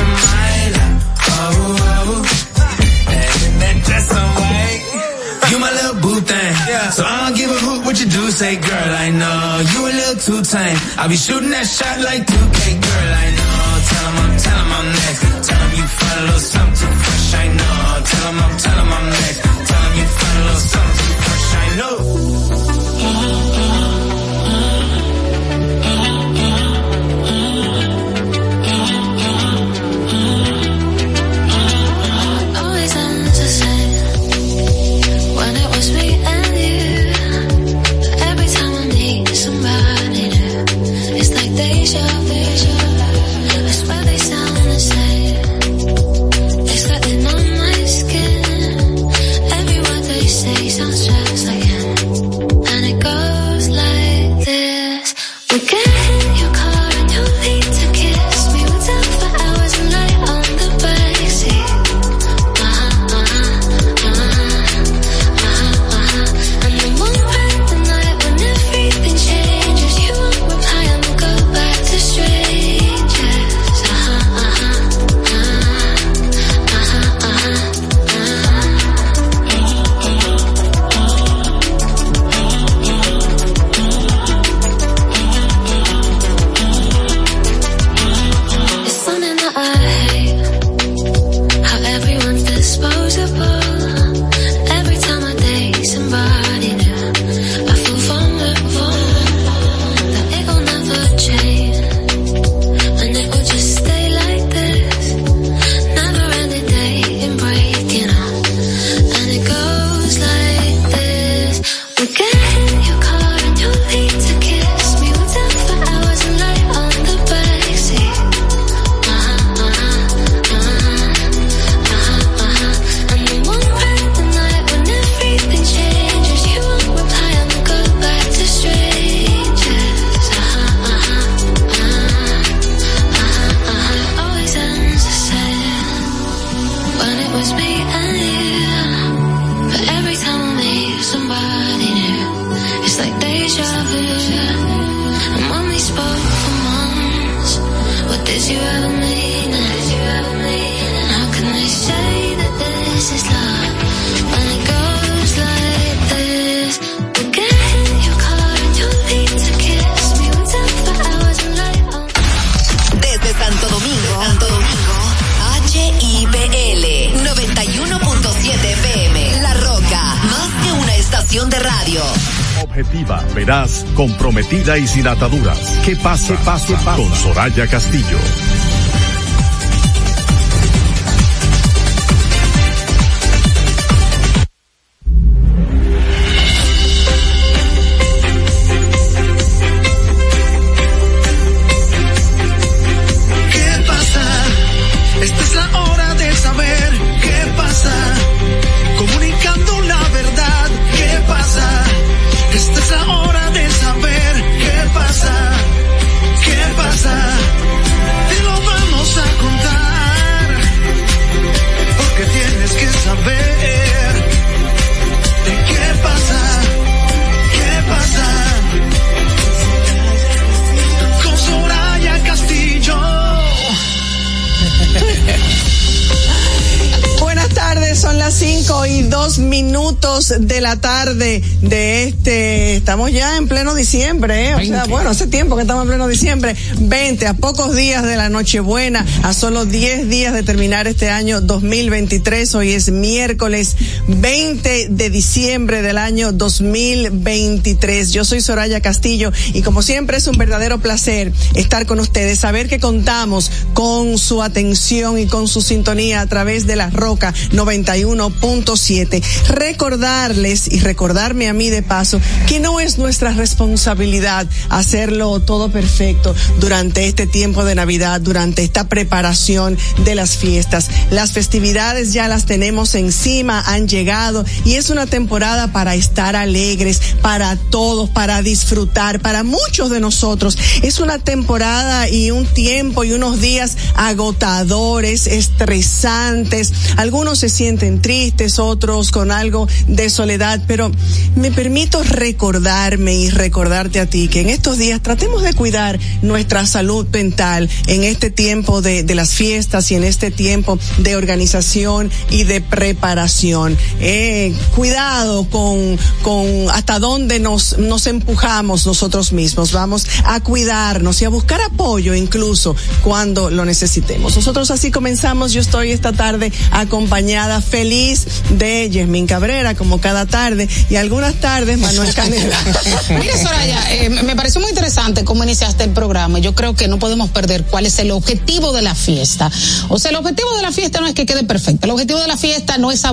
mine. Oh, oh. oh. And that dress on white. You my little boo thing. So I don't give a hoot what you do, say girl, I know. You a little too tame. I'll be shooting that shot like 2K, girl, I know. Tell him I'm, tell him I'm next. Tell him you find a little something fresh, I know. Tell him I'm, tell him I'm next. Tell him you find a little something fresh, I know. Comprometida y sin ataduras. ¿Qué pasa? pasa? Con Soraya Castillo. De la tarde de este, estamos ya en pleno diciembre, ¿eh? o sea, bueno, hace tiempo que estamos en pleno diciembre, 20, a pocos días de la Nochebuena, a solo 10 días de terminar este año 2023, hoy es miércoles 20 de diciembre del año 2023. Yo soy Soraya Castillo y como siempre es un verdadero placer estar con ustedes, saber que contamos con su atención y con su sintonía a través de la Roca 91.7. Recordarles y recordarme a mí de paso que no es nuestra responsabilidad hacerlo todo perfecto durante este tiempo de Navidad, durante esta preparación de las fiestas. Las festividades ya las tenemos encima, han llegado y es una temporada para estar alegres, para todos, para disfrutar, para muchos de nosotros. Es una temporada y un tiempo y unos días agotadores, estresantes. Algunos se sienten tristes, otros con algo de soledad, pero me permito recordarme y recordarte a ti que en estos días tratemos de cuidar nuestra salud mental en este tiempo de, de las fiestas y en este tiempo de organización y de preparación. Eh, cuidado con, con hasta dónde nos, nos empujamos nosotros mismos. Vamos a cuidarnos y a buscar apoyo incluso cuando lo necesitemos. Nosotros así comenzamos. Yo estoy esta tarde acompañada feliz de Yasmín Cabrera, como cada tarde, y algunas tardes Manuel Canela. Mira, Soraya, eh, me pareció muy interesante cómo iniciaste el programa. Yo creo que no podemos perder cuál es el objetivo de la fiesta. O sea, el objetivo de la fiesta no es que quede perfecto. El objetivo de la fiesta no es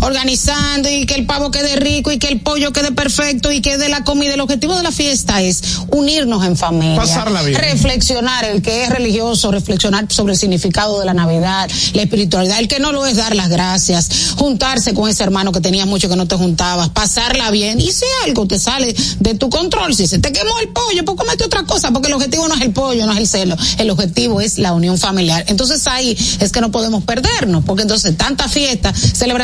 organizando y que el pavo quede rico y que el pollo quede perfecto y que de la comida. El objetivo de la fiesta es unirnos en familia. Pasarla bien. Reflexionar, el que es religioso, reflexionar sobre el significado de la Navidad, la espiritualidad. El que no lo es dar las gracias, juntarse con ese hermano que tenías mucho que no te juntabas, pasarla bien. Y si algo te sale de tu control, si se te quemó el pollo, pues comete otra cosa, porque el objetivo no es el pollo, no es el celo. El objetivo es la unión familiar. Entonces ahí es que no podemos perdernos, porque entonces tantas fiestas,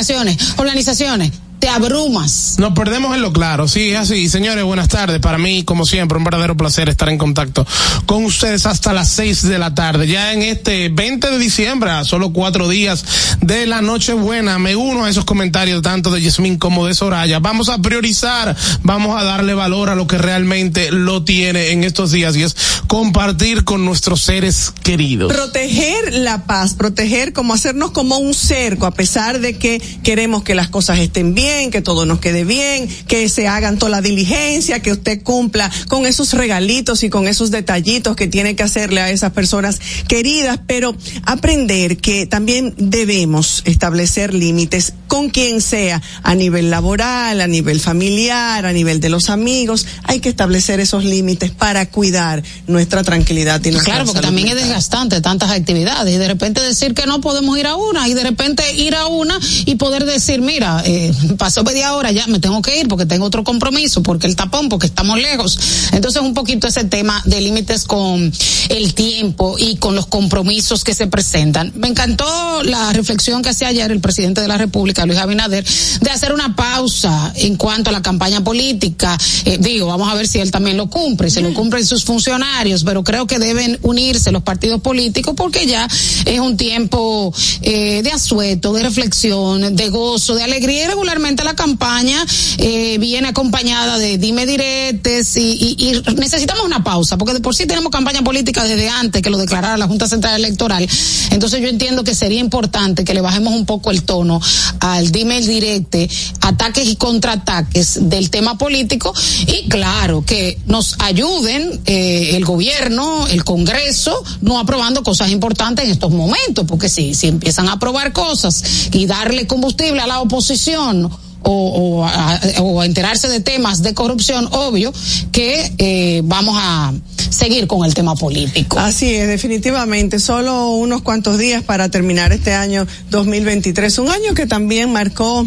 celebraciones, organizaciones, te abrumas. Nos perdemos en lo claro, sí, es así. Señores, buenas tardes. Para mí, como siempre, un verdadero placer estar en contacto con ustedes hasta las seis de la tarde. Ya en este 20 de diciembre, a solo cuatro días de la Nochebuena, me uno a esos comentarios tanto de Yasmín como de Soraya. Vamos a priorizar, vamos a darle valor a lo que realmente lo tiene en estos días y es compartir con nuestros seres queridos. Proteger la paz, proteger como hacernos como un cerco, a pesar de que queremos que las cosas estén bien que todo nos quede bien, que se hagan toda la diligencia, que usted cumpla con esos regalitos y con esos detallitos que tiene que hacerle a esas personas queridas, pero aprender que también debemos establecer límites con quien sea, a nivel laboral, a nivel familiar, a nivel de los amigos, hay que establecer esos límites para cuidar nuestra tranquilidad y nuestra Claro, porque también es desgastante tantas actividades y de repente decir que no podemos ir a una y de repente ir a una y poder decir, mira, eh, pasó media hora, ya me tengo que ir porque tengo otro compromiso, porque el tapón, porque estamos lejos. Entonces un poquito ese tema de límites con el tiempo y con los compromisos que se presentan. Me encantó la reflexión que hacía ayer el presidente de la República, Luis Abinader, de hacer una pausa en cuanto a la campaña política. Eh, digo, vamos a ver si él también lo cumple, si lo cumplen sus funcionarios, pero creo que deben unirse los partidos políticos porque ya es un tiempo eh, de asueto, de reflexión, de gozo, de alegría y regularmente la campaña eh, viene acompañada de dime diretes y, y, y necesitamos una pausa porque de por sí tenemos campaña política desde antes que lo declarara la Junta Central Electoral. Entonces yo entiendo que sería importante que le bajemos un poco el tono al dime direte, ataques y contraataques del tema político y claro que nos ayuden eh, el gobierno, el Congreso, no aprobando cosas importantes en estos momentos, porque si, si empiezan a aprobar cosas y darle combustible a la oposición o, o, a, o a enterarse de temas de corrupción, obvio que eh, vamos a seguir con el tema político. Así es, definitivamente. Solo unos cuantos días para terminar este año 2023. Un año que también marcó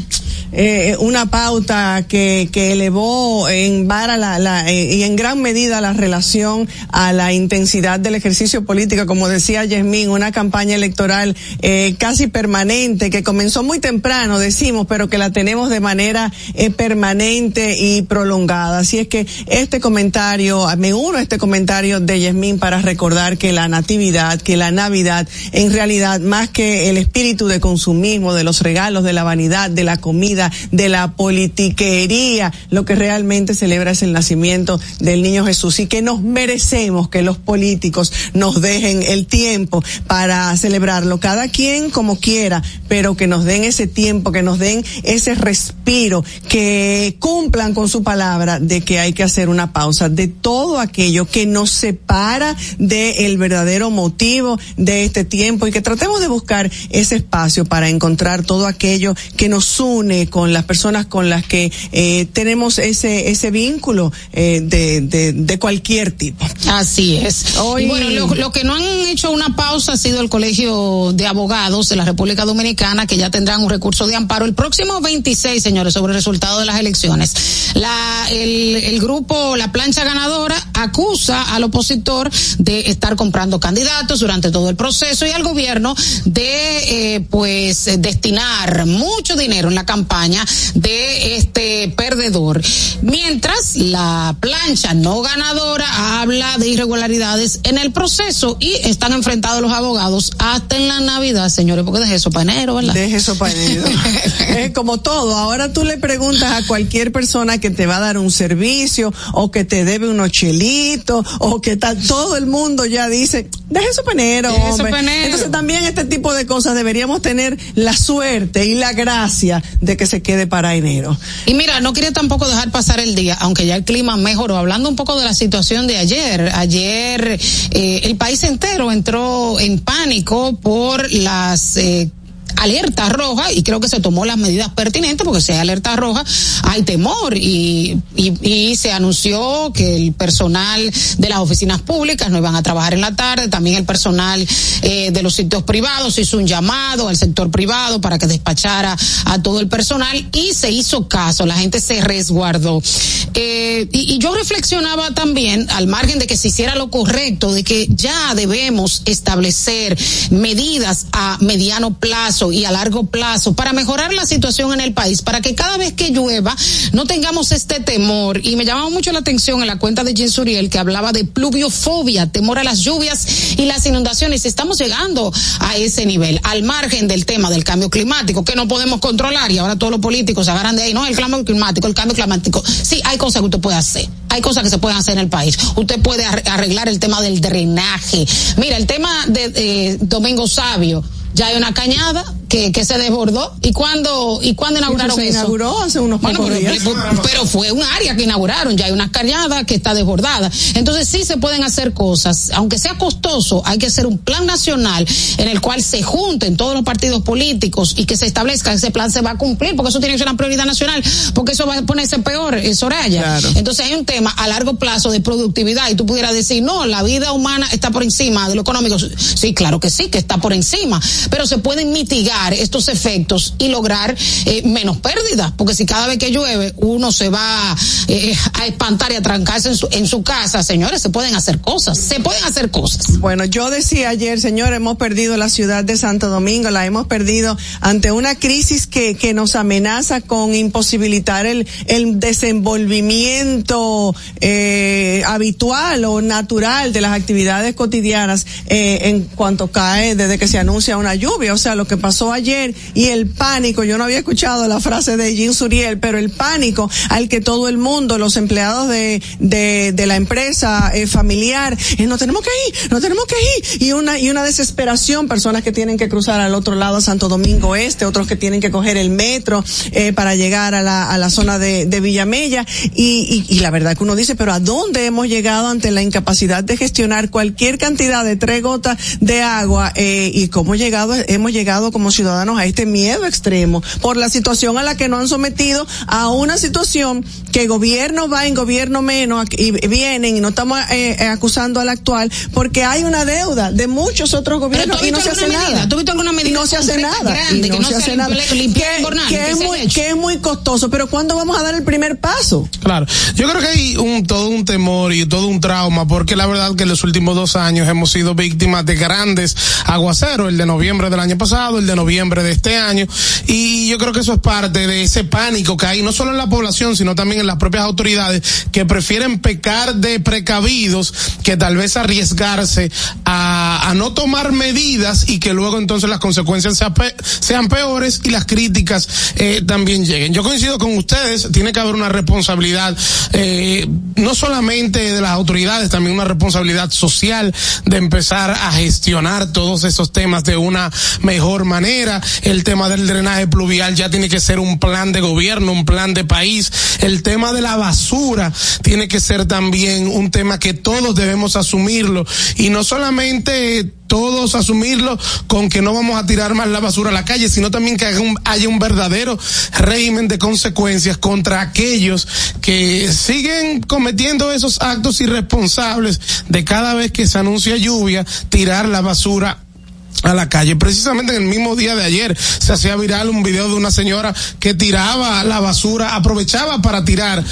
eh, una pauta que, que elevó en vara la, la, eh, y en gran medida la relación a la intensidad del ejercicio político, como decía Yasmín, una campaña electoral eh, casi permanente que comenzó muy temprano, decimos, pero que la tenemos de manera eh, permanente y prolongada. Así es que este comentario, me uno a este comentario de Yasmín para recordar que la natividad, que la Navidad, en realidad, más que el espíritu de consumismo, de los regalos, de la vanidad, de la comida, de la politiquería, lo que realmente celebra es el nacimiento del niño Jesús. Y que nos merecemos que los políticos nos dejen el tiempo para celebrarlo, cada quien como quiera, pero que nos den ese tiempo, que nos den ese respiro, que cumplan con su palabra de que hay que hacer una pausa de todo aquello que nos separa del verdadero motivo de este tiempo y que tratemos de buscar ese espacio para encontrar todo aquello que nos une con las personas con las que eh, tenemos ese ese vínculo eh, de, de, de cualquier tipo. Así es. Hoy- Y bueno, lo, lo que no han hecho una pausa ha sido el Colegio de Abogados de la República Dominicana, que ya tendrán un recurso de amparo el próximo 26, señores, sobre el resultado de las elecciones. La, el, el grupo, la plancha ganadora, acusa al opositor de estar comprando candidatos durante todo el proceso y al gobierno de, eh, pues, destinar mucho dinero en la campaña de este perdedor. Mientras la plancha no ganadora habla de irregularidades en el proceso y están enfrentados los abogados hasta en la Navidad, señores, porque deje eso para enero, ¿verdad? Deje eso para enero. es como todo. Ahora tú le preguntas a cualquier persona que te va a dar un servicio o que te debe unos chelitos o que tal, todo el mundo ya dice, deje eso para enero. Deje eso hombre". pa' enero. Entonces también este tipo de cosas deberíamos tener la suerte y la gracia de que se quede para enero. Y mira, no quería tampoco dejar pasar el día, aunque ya el clima mejoró. Hablando un poco de la situación de ayer, ayer eh, el país entero entró en pánico por las eh, alerta roja y creo que se tomó las medidas pertinentes porque si hay alerta roja hay temor y, se anunció que el personal de las oficinas públicas no iban a trabajar en la tarde, también el personal eh, de los sitios privados hizo un llamado al sector privado para que despachara a todo el personal y se hizo caso, la gente se resguardó. Eh, y, y yo reflexionaba también, al margen de que se hiciera lo correcto, de que ya debemos establecer medidas a mediano plazo y a largo plazo para mejorar la situación en el país, para que cada vez que llueva no tengamos este temor. Y me llamaba mucho la atención en la cuenta de Jens Uriel que hablaba de pluviofobia, temor a las lluvias y las inundaciones. Estamos llegando a ese nivel, al margen del tema del cambio climático, que no podemos controlar y ahora todos los políticos se agarran de ahí, no, el cambio climático, el cambio climático. Sí, hay cosas que usted puede hacer, hay cosas que se pueden hacer en el país. Usted puede ar- arreglar el tema del drenaje. Mira, el tema de eh, Domingo Sabio, ya hay una cañada que, que se desbordó. ¿Y cuándo, y cuándo inauguraron se eso? inauguró hace unos Bueno, pocos pero, días. pero- pero fue un área que inauguraron, ya hay unas cañadas que está desbordada. Entonces sí se pueden hacer cosas, aunque sea costoso, hay que hacer un plan nacional en el cual se junten todos los partidos políticos y que se establezca ese plan se va a cumplir, porque eso tiene que ser una prioridad nacional, porque eso va a ponerse peor, eh, Soraya. Claro. Entonces hay un tema a largo plazo de productividad y tú pudieras decir, no, la vida humana está por encima de lo económico. Sí, claro que sí, que está por encima, pero se pueden mitigar estos efectos y lograr eh, menos pérdidas, porque si cada vez que llueve uno se va eh, a espantar y a trancarse en su, en su casa, señores, se pueden hacer cosas, se pueden hacer cosas. Bueno, yo decía ayer, señor, hemos perdido la ciudad de Santo Domingo, la hemos perdido ante una crisis que, que nos amenaza con imposibilitar el, el desenvolvimiento eh, habitual o natural de las actividades cotidianas eh, en cuanto cae desde que se anuncia una lluvia. O sea, lo que pasó ayer y el pánico, yo no había escuchado la frase de Jean Suriel, pero el pánico al que todo el mundo, los empleados de, de, la empresa eh, familiar, eh, no tenemos que ir, no tenemos que ir, y una, y una desesperación, personas que tienen que cruzar al otro lado Santo Domingo Este, otros que tienen que coger el metro eh, para llegar a la, a la zona de, de Villamella, y, y, la verdad que uno dice, pero ¿a dónde hemos llegado ante la incapacidad de gestionar cualquier cantidad de tres gotas de agua, eh, y cómo llegado, hemos llegado como ciudadanos a este miedo extremo por la situación a la que nos han sometido a una situación que gobierno va en gobierno menos y vienen y no estamos eh, acusando al actual porque hay una deuda de muchos otros gobiernos ¿tú has y no se hace medida? nada. ¿Tú has visto alguna medida Y no se hace nada. grande Y que no se sea hace nada. limpiar- limpiar Que- el bornal, que que es muy, que es muy costoso, pero ¿cuándo vamos a dar el primer paso? Claro, yo creo que hay un todo un temor y todo un trauma porque la verdad que en los últimos dos años hemos sido víctimas de grandes aguaceros, el de noviembre del año pasado, el de noviembre de este año y yo creo que eso es parte de ese pánico que hay no solo en la población sino también en las propias autoridades que prefieren pecar de precavidos que tal vez arriesgarse a, no tomar medidas y que luego entonces las consecuencias sean peores y las críticas eh, también lleguen. Yo coincido con ustedes, tiene que haber una responsabilidad eh, no solamente de las autoridades, también una responsabilidad social de empezar a gestionar todos esos temas de una mejor manera. El tema del drenaje pluvial ya tiene que ser un plan de gobierno, un plan de país. El tema de la basura tiene que ser también un tema que todos debemos asumirlo y no solamente todos asumirlo con que no vamos a tirar más la basura a la calle, sino también que haya un, haya un verdadero régimen de consecuencias contra aquellos que siguen cometiendo esos actos irresponsables de cada vez que se anuncia lluvia, tirar la basura a la calle. Precisamente en el mismo día de ayer se hacía viral un video de una señora que tiraba la basura, aprovechaba para tirar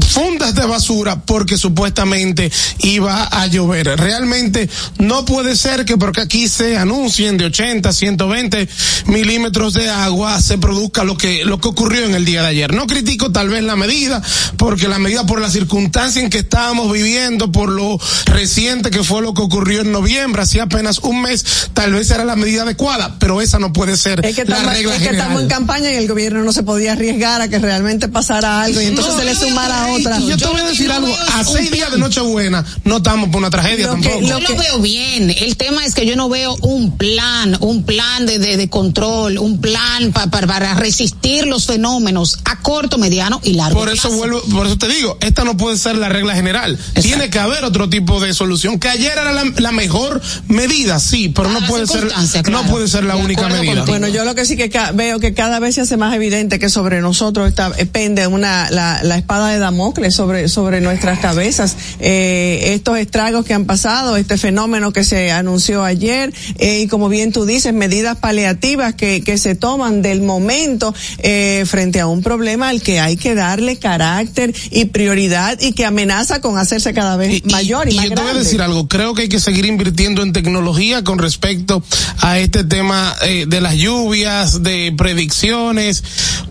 fundas de basura porque supuestamente iba a llover. Realmente no puede ser que porque aquí se anuncien de 80, 120 milímetros de agua se produzca lo que, lo que ocurrió en el día de ayer. No critico tal vez la medida, porque la medida por la circunstancia en que estábamos viviendo, por lo reciente que fue lo que ocurrió en noviembre, hacía apenas un mes, tal vez era la medida adecuada, pero esa no puede ser Es que la estamos, regla es que estamos en campaña y el gobierno no se podía arriesgar a que realmente pasara algo y entonces No, se le sumara Otra. y Yo te voy a decir algo, a seis días de Nochebuena no estamos por una tragedia Lo que- tampoco. Yo lo veo bien. El tema es que yo no veo un plan, un plan de, de, de control, un plan pa- pa- para resistir los fenómenos a corto, mediano y largo Por eso plazo. vuelvo, por eso te digo, esta no puede ser la regla general. Tiene que haber otro tipo de solución. Que ayer era la, la mejor medida, sí, pero Para no puede ser, claro. no puede ser la De única medida. contigo. Bueno, yo lo que sí que veo que cada vez se hace más evidente que sobre nosotros está pende una la, la espada de Damocles sobre sobre nuestras cabezas. Eh, estos estragos que han pasado, este fenómeno que se anunció ayer eh, y como bien tú dices, medidas paliativas que que se toman del momento eh, frente a un problema al que hay que darle carácter y prioridad y que amenaza con hacerse cada vez mayor y, y más yo te voy a decir algo, creo que hay que seguir invirtiendo en tecnología con respecto a este tema eh, de las lluvias, de predicciones,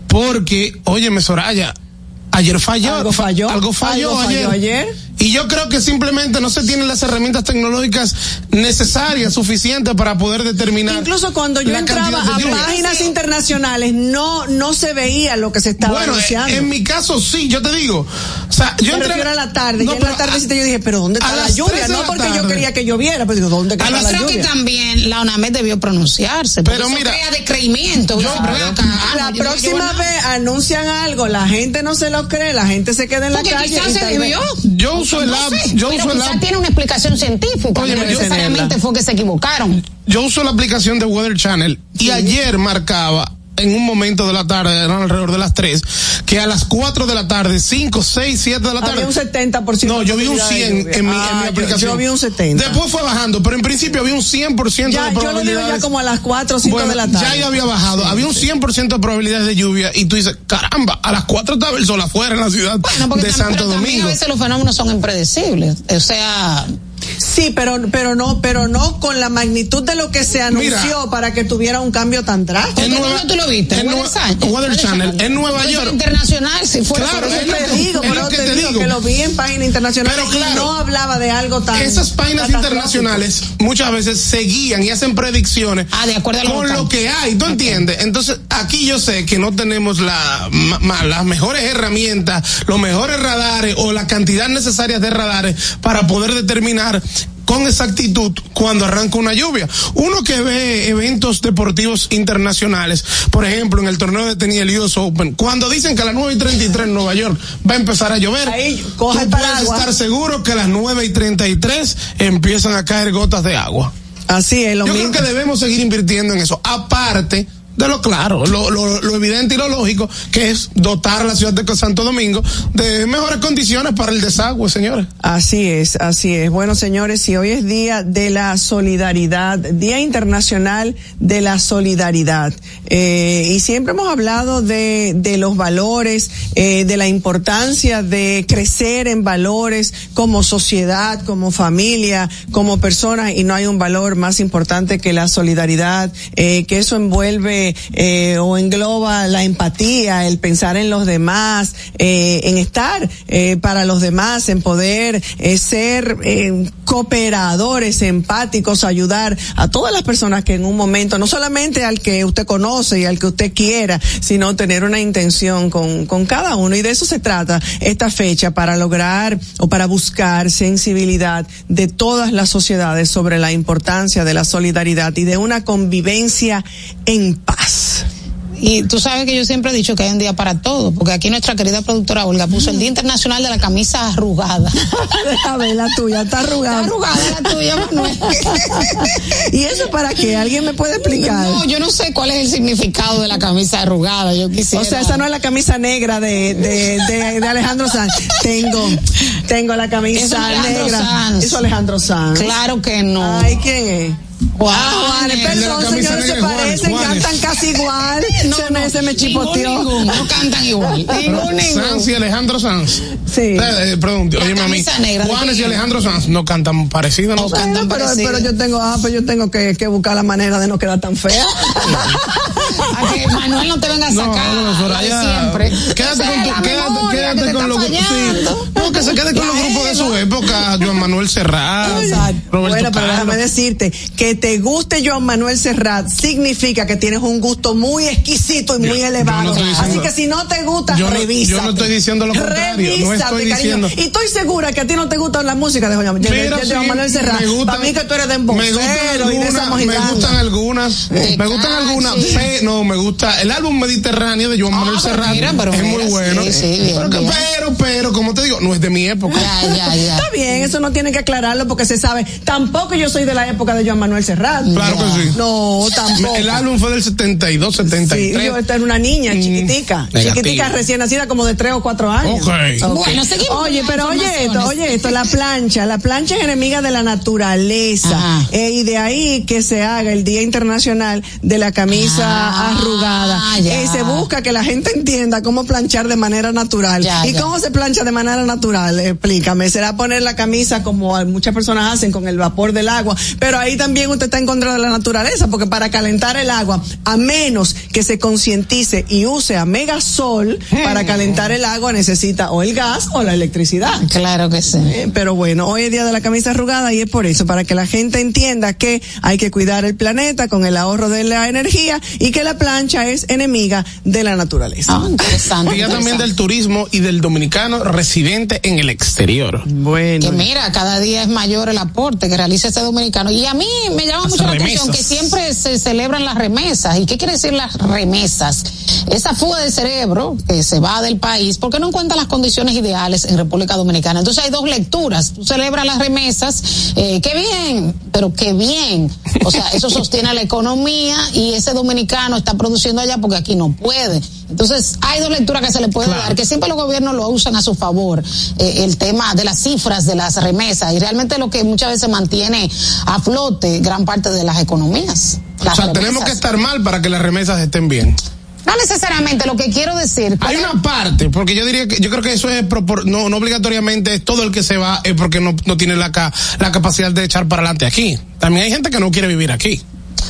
porque, óyeme Soraya, ayer falló. Algo falló. Algo falló, Algo falló ayer. Y yo creo que simplemente no se tienen las herramientas tecnológicas necesarias, suficientes para poder determinar. Incluso cuando yo entraba a lluvia. páginas internacionales, no, no se veía lo que se estaba Bueno, anunciando. en mi caso sí, yo te digo. O sea, yo entré- refiero a la tarde. No, ya en la tardecita yo dije, pero ¿dónde a está la lluvia? No la porque yo quería que lloviera, pero digo, ¿dónde está Yo la creo que lluvia? también la UNAMED debió pronunciarse. Pero eso mira- crea descreimiento. Yo, ah, La no, próxima vez anuncian algo, la gente no se lo cree, la gente se queda en la calle. quizás y se debió. Yo uso el No app, sé, yo pero uso el app. tiene una explicación científica. Oye, yo- necesariamente fue que se equivocaron. yo uso la aplicación de Weather Channel y ayer marcaba en un momento de la tarde, eran alrededor de las 3, que a las 4 de la tarde, 5, 6, 7 de la tarde. Había un 70%. No, yo vi un de 100 lluvia. en mi, Ah, en mi yo- aplicación. Yo, vi un 70. Después fue bajando, pero en principio había un 100% ya, de yo lo digo probabilidades. ya como a las 4 o 5 Bueno, de la tarde. ya yo había bajado, había un 100% de probabilidades de lluvia y tú dices, caramba, a las 4 estaba el sol afuera en la ciudad Bueno, de Santo Domingo. a veces los fenómenos son impredecibles. O sea, Sí, pero, pero no, pero no con la magnitud de lo que se anunció Mira. para que tuviera un cambio tan drástico. ¿dónde Nueva- tú lo viste? en Weather Nue- Channel. Weather Channel, en Nueva York. internacional, si fuera Claro, por es Yo lo te que- digo, es pero lo te, que te digo, digo. que lo vi en páginas internacionales Pero claro, y no hablaba de algo tan Esas páginas internacionales muchas veces se guían y hacen predicciones Ah, de acuerdo a lo con local. lo que hay, ¿tú entiendes? Entonces, aquí yo sé que no tenemos la, ma- ma- las mejores herramientas, los mejores radares o la cantidad necesaria de radares para poder determinar con exactitud cuando arranca una lluvia. Uno que ve eventos deportivos internacionales, por ejemplo, en el torneo de tenis el US Open, cuando dicen que a las 9 y 33 en Nueva York va a empezar a llover, Ahí, tú puedes estar seguro que a las 9 y 33 empiezan a caer gotas de agua. Así es, lo Yo mismo. creo que debemos seguir invirtiendo en eso. Aparte de lo claro, lo, lo, lo evidente y lo lógico, que es dotar a la ciudad de Santo Domingo de mejores condiciones para el desagüe, señores. Así es, así es. Bueno, señores, si hoy es Día de la Solidaridad, Día Internacional de la Solidaridad, eh, y siempre hemos hablado de, de los valores, eh, de la importancia de crecer en valores como sociedad, como familia, como personas, y no hay un valor más importante que la solidaridad, eh, que eso envuelve eh, o engloba la empatía, el pensar en los demás, eh, en estar eh, para los demás, en poder ser cooperadores, empáticos, ayudar a todas las personas que en un momento, no solamente al que usted conoce y al que usted quiera, sino tener una intención con, con cada uno. Y de eso se trata esta fecha, para lograr o para buscar sensibilidad de todas las sociedades sobre la importancia de la solidaridad y de una convivencia en paz. Y tú sabes que yo siempre he dicho que hay un día para todo, porque aquí nuestra querida productora Olga puso el Día Internacional de la Camisa Arrugada. Deja ver la tuya, está arrugada. Está arrugada la tuya, Manuel. ¿Y eso para qué? ¿Alguien me puede explicar? No, yo no sé cuál es el significado de la camisa arrugada. Yo quisiera. O sea, esa no es la camisa negra de, de, de, de Alejandro Sanz. Tengo, tengo la camisa Eso es negra. Sanz. Eso es Alejandro Sanz. Claro que no. Ay, ¿quién es? Juan, Ah, Juanes, perdón, señores, se parecen, Juanes. cantan casi igual. No, se me, no, se me chipoteó. No cantan igual. Sanz y Alejandro Sanz. Sí. Eh, eh, perdón, La oye, mami. camisa negra, ¿de Juanes y? Alejandro Sanz no cantan parecido, ¿no? No cantan pero, parecido. pero yo tengo, ah, pues yo tengo que, que buscar la manera de no quedar tan fea. A que Manuel no te venga a No, sacar no, lo de Soraya. siempre. Quédate con tu, quédate, que quédate te con los fallando. sí. No, que se quede con los grupos de su época, Joan Manuel Serrat, Roberto bueno, pero déjame decirte que te guste Joan Manuel Serrat significa que tienes un gusto muy exquisito y muy yo elevado. no estoy Así que si no te gusta, no- revísate. yo no estoy diciendo lo contrario, no Revísate, estoy cariño. diciendo- Y estoy segura que a ti no te gusta la música de Joan, sí, Manuel Serrat. me Para mí que tú eres de embocero y de esa algunas, me gustan algunas, me gustan algunas, no, me gusta el álbum Mediterráneo de Joan Ah, Manuel Serrat, mira, pero es mira, muy bueno, sí, sí, bien, pero, bien. pero, pero, como te digo, no es de mi época. Ya, ya, ya. Está bien, eso no tiene que aclararlo porque se sabe. Tampoco yo soy de la época de Joan Manuel Serrat. Claro que sí. No, tampoco. El álbum fue del 72, Sí, 73. yo esta era una niña chiquitica, negativo. chiquitica recién nacida como de tres o cuatro años. Ok. Bueno, seguimos Oye, pero oye esto, oye esto, la plancha, la plancha es enemiga de la naturaleza eh, y de ahí que se haga el Día Internacional de la camisa Ah, arrugada. Eh, se busca que la gente entienda cómo planchar de manera natural. Ya, ¿Y ya. cómo se plancha de manera natural? Explícame. Será poner la camisa como muchas personas hacen con el vapor del agua, pero ahí también usted está en contra de la naturaleza porque para calentar el agua, a menos que se concientice y use a megasol para calentar el agua necesita o el gas o la electricidad. Claro que sí. Eh, Pero bueno, hoy es día de la camisa arrugada y es por eso, para que la gente entienda que hay que cuidar el planeta con el ahorro de la energía y que la plancha es enemiga de la naturaleza. Ah, interesante. Día también interesante. del turismo y del dominicano residente en el exterior. Bueno. que mira, cada día es mayor el aporte que realiza este dominicano. Y a mí me llama Las mucho la atención que siempre se celebran las remesas. ¿Y qué quiere decir las remesas? Esa fuga de cerebro que se va del país porque no encuentra las condiciones ideales en República Dominicana. Entonces hay dos lecturas. Tú celebras las remesas, eh, qué bien, pero qué bien. O sea, eso sostiene la economía y ese dominicano está produciendo allá porque aquí no puede. Entonces, hay dos lecturas que se le puede Claro. dar, que siempre los gobiernos lo usan a su favor, eh, el tema de las cifras de las remesas, y realmente lo que muchas veces mantiene a flote gran parte de las economías. Las o sea, remesas. tenemos que estar mal para que las remesas estén bien. No necesariamente, lo que quiero decir. Hay una parte, porque yo diría que yo creo que eso es no, no obligatoriamente es todo el que se va es porque no, no tiene la, ca- la capacidad de echar para adelante aquí. También hay gente que no quiere vivir aquí.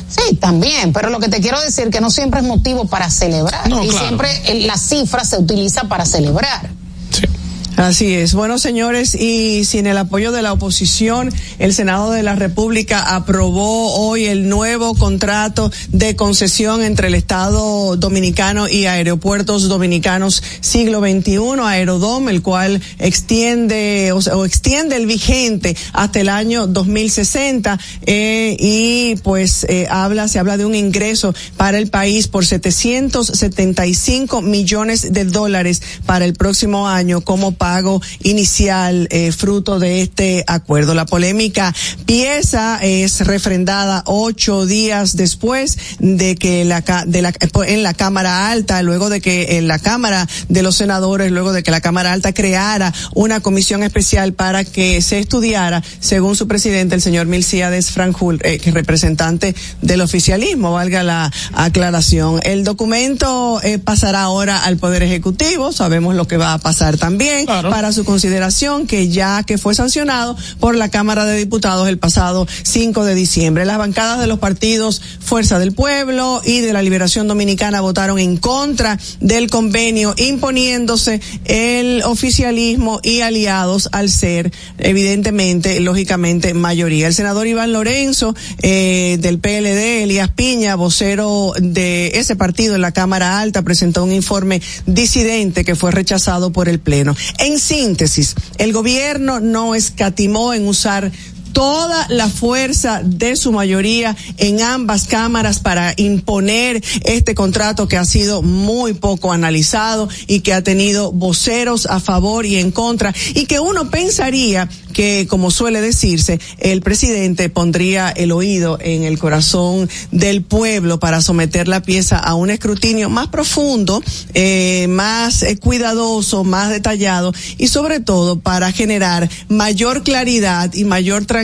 Sí, también, pero lo que te quiero decir que no siempre es motivo para celebrar. No, y claro. siempre la cifra se utiliza para celebrar. Sí. Así es. Bueno, señores, y sin el apoyo de la oposición, el Senado de la República aprobó hoy el nuevo contrato de concesión entre el Estado Dominicano y Aeropuertos Dominicanos siglo XXI, Aerodom, el cual extiende o, o extiende el vigente hasta el año 2060 eh, y pues eh, habla se habla de un ingreso para el país por 775 millones de dólares para el próximo año como pago inicial eh, fruto de este acuerdo. La polémica pieza es refrendada ocho días después de que la, de la en la Cámara Alta, luego de que en la Cámara de los Senadores, luego de que la Cámara Alta creara una comisión especial para que se estudiara, según su presidente, el señor Milciades Franjul, eh, representante del oficialismo, valga la aclaración. El documento eh, pasará ahora al Poder Ejecutivo, sabemos lo que va a pasar también. Para su consideración, que ya que fue sancionado por la Cámara de Diputados el pasado 5 de diciembre. Las bancadas de los partidos Fuerza del Pueblo y de la Liberación Dominicana votaron en contra del convenio, imponiéndose el oficialismo y aliados al ser, evidentemente, lógicamente, mayoría. El senador Iván Lorenzo, eh, del PLD, Elías Piña, vocero de ese partido en la Cámara Alta, presentó un informe disidente que fue rechazado por el Pleno. En síntesis, el gobierno no escatimó en usar toda la fuerza de su mayoría en ambas cámaras para imponer este contrato que ha sido muy poco analizado y que ha tenido voceros a favor y en contra y que uno pensaría que, como suele decirse, el presidente pondría el oído en el corazón del pueblo para someter la pieza a un escrutinio más profundo, eh, más eh, cuidadoso, más detallado y sobre todo para generar mayor claridad y mayor tranquilidad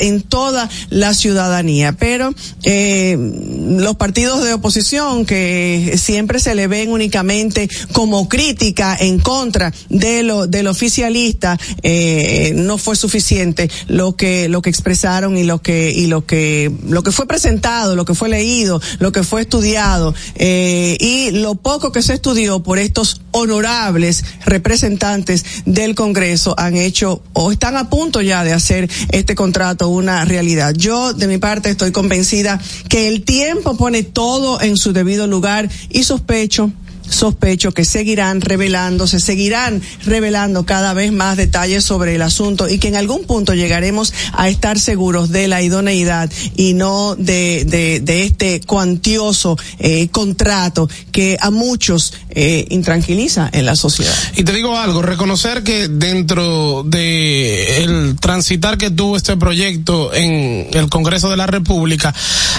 en toda la ciudadanía. Pero eh, los partidos de oposición que siempre se le ven únicamente como crítica en contra de lo del oficialista eh, no fue suficiente lo que lo que expresaron y lo que y lo que lo que fue presentado, lo que fue leído, lo que fue estudiado eh, y lo poco que se estudió por estos honorables representantes del Congreso han hecho o están a punto ya de hacer este contrato una realidad. Yo de mi parte estoy convencida que el tiempo pone todo en su debido lugar y sospecho sospecho que seguirán revelando, se seguirán revelando cada vez más detalles sobre el asunto y que en algún punto llegaremos a estar seguros de la idoneidad y no de, de, este cuantioso eh, contrato que a muchos eh, intranquiliza en la sociedad. Y te digo algo, reconocer que dentro de el transitar que tuvo este proyecto en el Congreso de la República,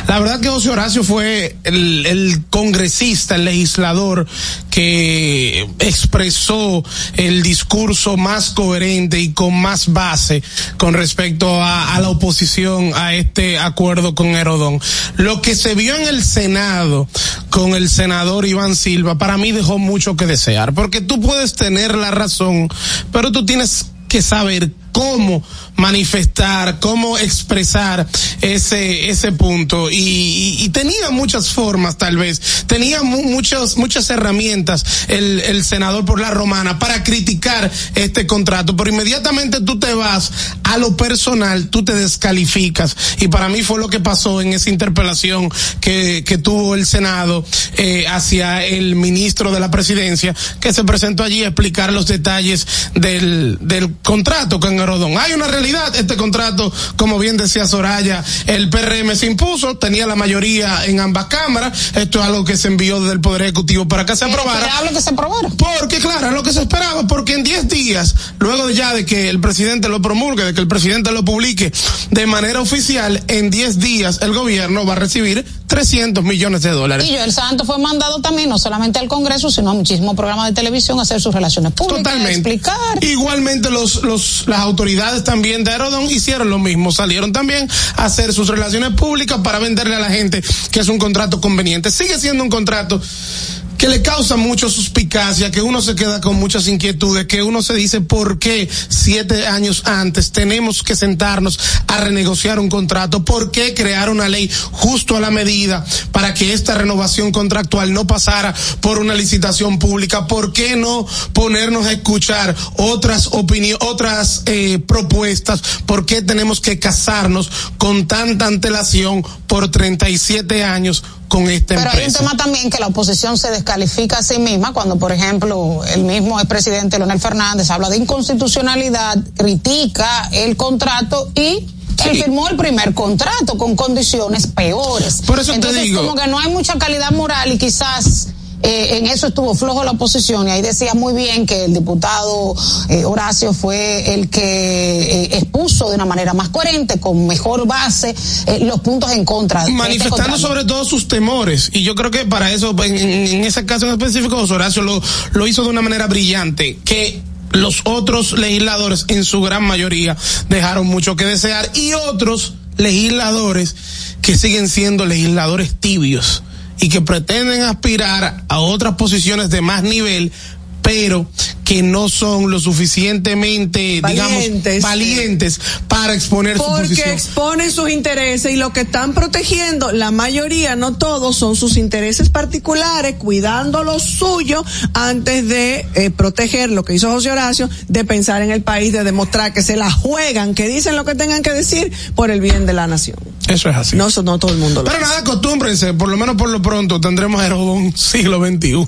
la verdad que José Horacio fue el congresista, el legislador que expresó el discurso más coherente y con más base con respecto a, la oposición a este acuerdo con Herodón. Lo que se vio en el Senado con el senador Iván Silva, para mí dejó mucho que desear, porque tú puedes tener la razón, pero tú tienes que saber cómo manifestar, cómo expresar ese ese punto. Y, tenía muchas formas tal vez, tenía mu muchas muchas herramientas el, el senador por la romana para criticar este contrato, pero inmediatamente tú te vas a lo personal, tú te descalificas. Y para mí fue lo que pasó en esa interpelación que, que tuvo el Senado eh, hacia el ministro de la presidencia que se presentó allí a explicar los detalles del, del contrato con Hay una realidad, este contrato, como bien decía Soraya, el PRM se impuso, tenía la mayoría en ambas cámaras, esto es algo que se envió desde el Poder Ejecutivo para que se aprobara. que se aprobara. Es lo que se esperaba, porque en 10 días, luego de ya de que el presidente lo promulgue, de que el presidente lo publique de manera oficial, en 10 días el gobierno va a recibir 300 millones de dólares. Y Joel Santos fue mandado también, no solamente al Congreso, sino a muchísimos programas de televisión a hacer sus relaciones públicas, Totalmente. explicar. Igualmente los, los, las autoridades también de Aerodón hicieron lo mismo, salieron también a hacer sus relaciones públicas para venderle a la gente que es un contrato conveniente. Sigue siendo un contrato que le causa mucho suspicacia, que uno se queda con muchas inquietudes, que uno se dice por qué siete años antes tenemos que sentarnos a renegociar un contrato, por qué crear una ley justo a la medida para que esta renovación contractual no pasara por una licitación pública, por qué no ponernos a escuchar otras opiniones, otras eh, propuestas, por qué tenemos que casarnos con tanta antelación por 37 años con esta Pero hay un tema también que la oposición se descalifica a sí misma cuando, por ejemplo, el mismo expresidente Leonel Fernández habla de inconstitucionalidad, critica el contrato y él firmó el primer contrato con condiciones peores. Por eso te Entonces, digo. como que no hay mucha calidad moral y quizás eh, en eso estuvo flojo la oposición y ahí decía muy bien que el diputado eh, Horacio fue el que eh, expuso de una manera más coherente, con mejor base, eh, los puntos en contra. de este manifestando sobre todo sus temores y yo creo que para eso en, en- ese caso en específico Horacio lo, lo hizo de una manera brillante que los otros legisladores en su gran mayoría dejaron mucho que desear y otros legisladores que siguen siendo legisladores tibios y que pretenden aspirar a otras posiciones de más nivel pero que no son lo suficientemente, Valientes. digamos, valientes para exponer su Porque posición. exponen sus intereses y lo que están protegiendo, la mayoría, no todos, son sus intereses particulares, cuidando lo suyo antes de eh, proteger lo que hizo José Horacio, de pensar en el país, de demostrar que se la juegan, que dicen lo que tengan que decir por el bien de la nación. Eso es así. No, eso no todo el mundo lo Pero hace. nada, acostúmbrense, por lo menos por lo pronto tendremos Aerobón siglo XXI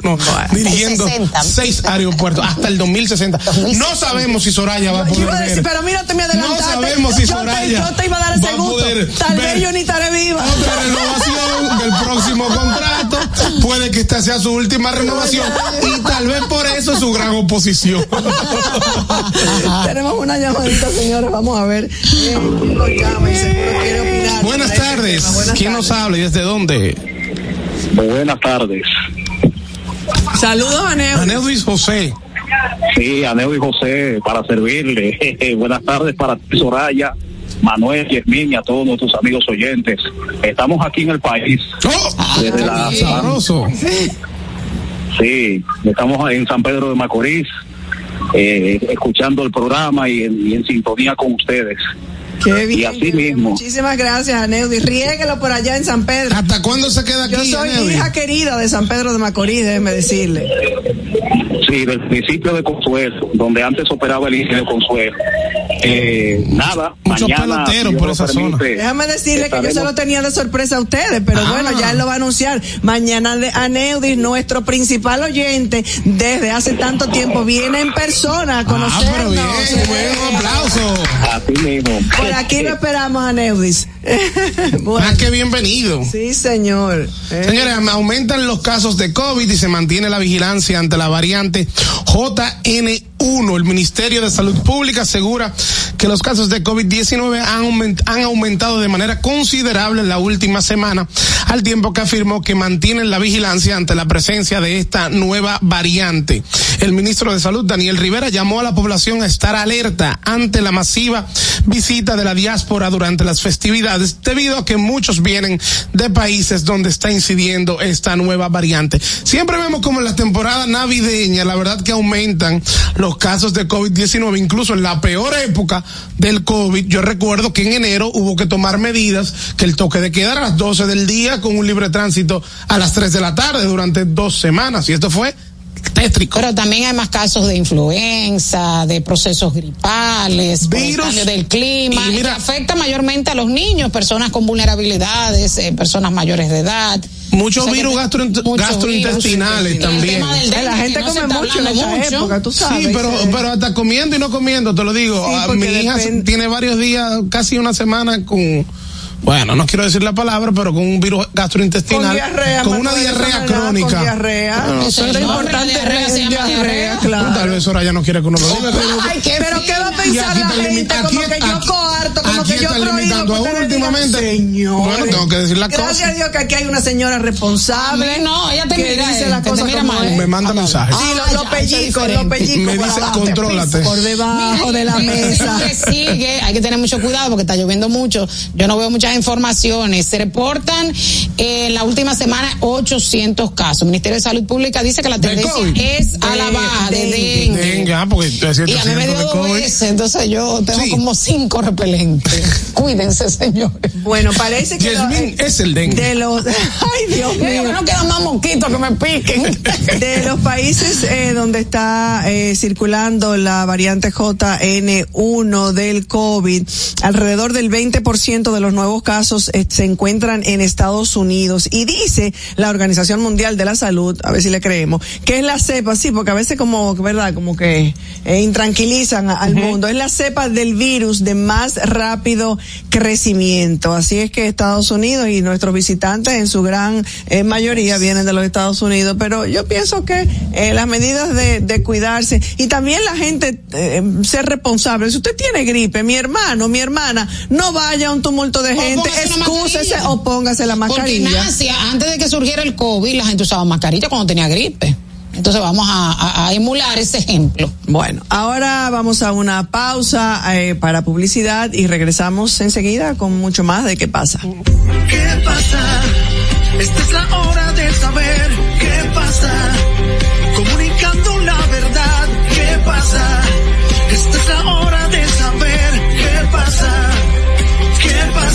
dirigiendo 60. seis aeropuertos hasta el 2060. No sabemos si Soraya va a Yo poder iba a decir, ver. pero mira, te me No adelantaste. sabemos si yo, Soraya te, yo te iba a dar ese gusto. Tal vez yo ni estaré viva. Otra renovación del próximo contrato. Puede que esta sea su última renovación y tal vez por eso su gran oposición. Tenemos una llamadita, señores. Vamos a ver. Eh, ¿quién nos llama y seguro quiere opinar Buenas este tardes. Buenas ¿Quién nos tardes. habla y desde dónde? Buenas tardes. Saludos a Neo. Aneudis José. Sí, Aneo y José, para servirle. Buenas tardes para ti, Soraya, Manuel, Yasmín y a todos nuestros amigos oyentes. Estamos aquí en el país. ¡Oh! Desde la, Sabroso. sí, estamos en San Pedro de Macorís, eh, escuchando el programa y en, y en sintonía con ustedes. Qué bien. Y así bien. mismo. Muchísimas gracias, Aneudi. Riéguelo por allá en San Pedro. ¿Hasta cuándo se queda aquí? Yo soy hija querida de San Pedro de Macorís, déjeme decirle. Sí, del municipio de Consuelo, donde antes operaba el ingenio Consuelo. Eh, nada, Muchos mañana. si por esa zona. Déjame decirle que yo se lo tenía de sorpresa a ustedes, pero Ah. bueno, ya él lo va a anunciar. Mañana de Aneudis, nuestro principal oyente, desde hace tanto tiempo, viene en persona a Ah, conocernos. pero bien, Eh, buen aplauso. Así mismo. Aquí lo esperamos, Aneudis. bueno, Más que bienvenido. sí, señor. Eh, Señores, aumentan los casos de COVID y se mantiene la vigilancia ante la variante JN1. El Ministerio de Salud Pública asegura que los casos de COVID-19 han, aument- han aumentado de manera considerable en la última semana, al tiempo que afirmó que mantienen la vigilancia ante la presencia de esta nueva variante. El ministro de Salud, Daniel Rivera, llamó a la población a estar alerta ante la masiva visita de la diáspora durante las festividades, debido a que muchos vienen de países donde está incidiendo esta nueva variante. Siempre vemos como en la temporada navideña, la verdad que aumentan los casos de COVID-19, incluso en la peor época del COVID. Yo recuerdo que en enero hubo que tomar medidas, que el toque de queda a las 12 del día con un libre tránsito a las 3 de la tarde durante dos semanas, y esto fue tétrico. Pero también hay más casos de influenza, de procesos gripales, Virus. cambio del clima, Y y mira- que afecta mayormente a los niños, personas con vulnerabilidades, eh, personas mayores de edad. Muchos O sea que virus gastro- gastrointestinales virus, también. El tema del la gente no come mucho en esta mucho. época, tú sabes. Sí, pero, eh. pero hasta comiendo y no comiendo, te lo digo. Sí, Ah, Mi hija depende- tiene varios días, casi una semana con, bueno, no quiero decir la palabra, pero con un virus gastrointestinal. Con diarrea, Con una diarrea no crónica. Con diarrea. No, Eso sé, es Lo no, importante la diarrea es se llama diarrea. claro. Tal vez ahora ya no quiere que uno lo diga. Ay, ¿qué? pero ¿qué va a pensar la gente? aquí- Como que yo aquí- coarto, como que yo prohíbo limitando a uno últimamente. Señor. Bueno, tengo que decir la Gracias cosa. a Dios que aquí hay una señora responsable. No, ella te que mira, dice te cosas mira como mal. es. Me manda mensajes. Sí, Ah, los, eso es los pellizcos. Me por dice, contrólate. Por debajo de la mesa. que sigue, hay que tener mucho cuidado porque está lloviendo mucho. Yo no veo informaciones. Se reportan eh, en la última semana 800 casos. El Ministerio de Salud Pública dice que la ¿De tendencia COVID? es a la De- baja de dengue. dengue. Dengue, ah, porque Y a mí me dio de dos COVID. veces, entonces yo tengo Sí. como cinco repelentes. Cuídense, señores. Bueno, parece que. lo- Yasmín es el dengue. De los. Ay, Dios mío. que no quedan más mosquitos que me piquen. De los países eh, donde está eh, circulando la variante JN1 del COVID, alrededor del 20% de los nuevos casos eh, se encuentran en Estados Unidos. Y dice la Organización Mundial de la Salud, a ver si le creemos, que es la cepa, sí, porque a veces como, verdad, como que eh, intranquilizan al mundo, es la cepa del virus de más rápido crecimiento. Así es que Estados Unidos y nuestros visitantes en su gran eh, mayoría vienen de los Estados Unidos, pero yo pienso que eh, las medidas de, de cuidarse y también la gente ser responsable. Si usted tiene gripe, mi hermano, mi hermana, no vaya a un tumulto de O Gente, excúsese o póngase la mascarilla. Porque en Asia, antes de que surgiera el COVID, la gente usaba mascarilla cuando tenía gripe. Entonces vamos a, emular ese ejemplo. Bueno, ahora vamos a una pausa eh, para publicidad y regresamos enseguida con mucho más de qué pasa. ¿Qué pasa? Esta es la hora de saber qué pasa. Comunicando la verdad, ¿qué pasa? Esta es la hora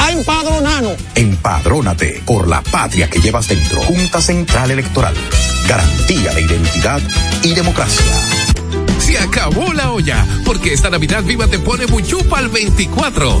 a empadronarnos. Empadrónate por la patria que llevas dentro. Junta Central Electoral. Garantía de identidad y democracia. Se acabó la olla, porque esta Navidad Viva te pone Buchupa al 24.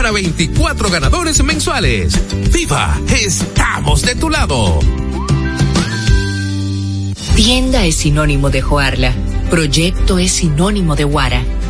24 ganadores mensuales. ¡Viva! ¡Estamos de tu lado! Tienda es sinónimo de Joarla. Proyecto es sinónimo de Guara.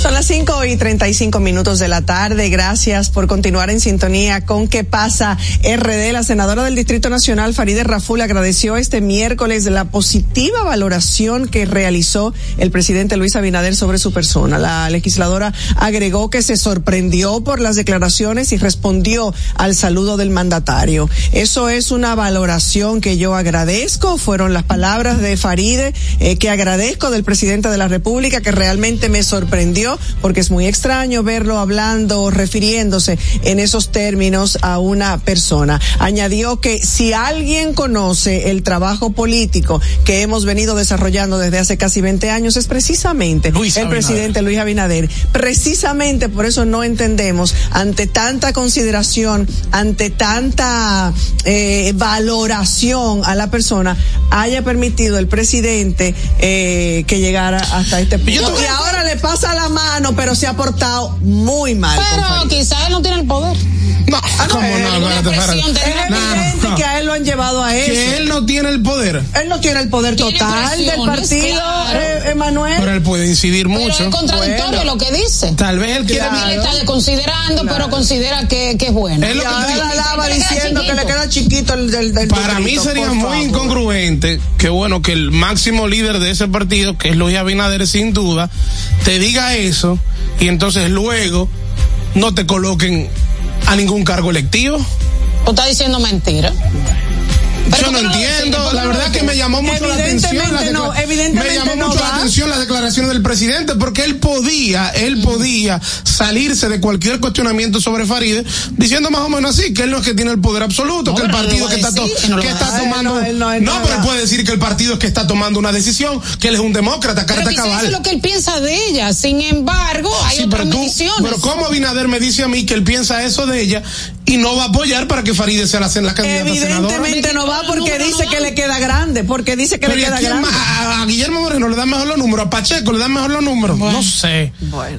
Son las 5 y 35 minutos de la tarde. Gracias por continuar en sintonía con ¿Qué pasa? RD. La senadora del Distrito Nacional, Faride Raful, agradeció este miércoles la positiva valoración que realizó el presidente Luis Abinader sobre su persona. La legisladora agregó que se sorprendió por las declaraciones y respondió al saludo del mandatario. Eso es una valoración que yo agradezco. Fueron las palabras de Faride eh, que agradezco del presidente de la República que realmente me sorprendió porque es muy extraño verlo hablando, refiriéndose en esos términos a una persona. Añadió que si alguien conoce el trabajo político que hemos venido desarrollando desde hace casi 20 años es precisamente Luis el Abinader. presidente Luis Abinader. Precisamente por eso no entendemos ante tanta consideración, ante tanta eh, valoración a la persona, haya permitido el presidente eh, que llegara hasta este punto. Y ahora le pasa la mano, pero se ha portado muy mal. Pero quizás él no tiene el poder. No, ¿cómo eh, no? Espérate, espérate. Es evidente no. que a él lo han llevado a eso. Que él no tiene el poder, Él no tiene el poder Tiene total del partido, claro. eh, Emanuel. pero él puede incidir Pero mucho. es contradictorio Bueno. lo que dice. Tal vez él quiere Claro. Está desconsiderando, Claro. pero considera que, que es bueno. Es y lo que te ahora la lava Que diciendo que le queda chiquito el del, del Para mí sería muy favor. incongruente que bueno que el máximo líder de ese partido, que es Luis Abinader sin duda, te diga eso y entonces luego no te coloquen a ningún cargo electivo. O está diciendo mentira. Yo no entiendo, la verdad que me llamó mucho la atención. la no, evidentemente me llamó no mucho va. la atención las declaraciones del presidente porque él podía, él podía salirse de cualquier cuestionamiento sobre Faride diciendo más o menos así, que él no es que tiene el poder absoluto, No, que el pero partido que está, decir, que está tomando, Él no, él no, pero él puede decir que el partido es que está tomando una decisión, que él es un demócrata, Pero carta eso cabal. es lo que él piensa de ella. Sin embargo, hay Sí, otras pero tú, pero cómo Abinader me dice a mí que él piensa eso de ella y no va a apoyar para que Faride sea la, la candidata senadora. Evidentemente no va porque dice que le queda grande, porque dice que Pero le ¿y a queda grande. más? A, a Guillermo Moreno le dan mejor los números, a Pacheco le dan mejor los números. No sé.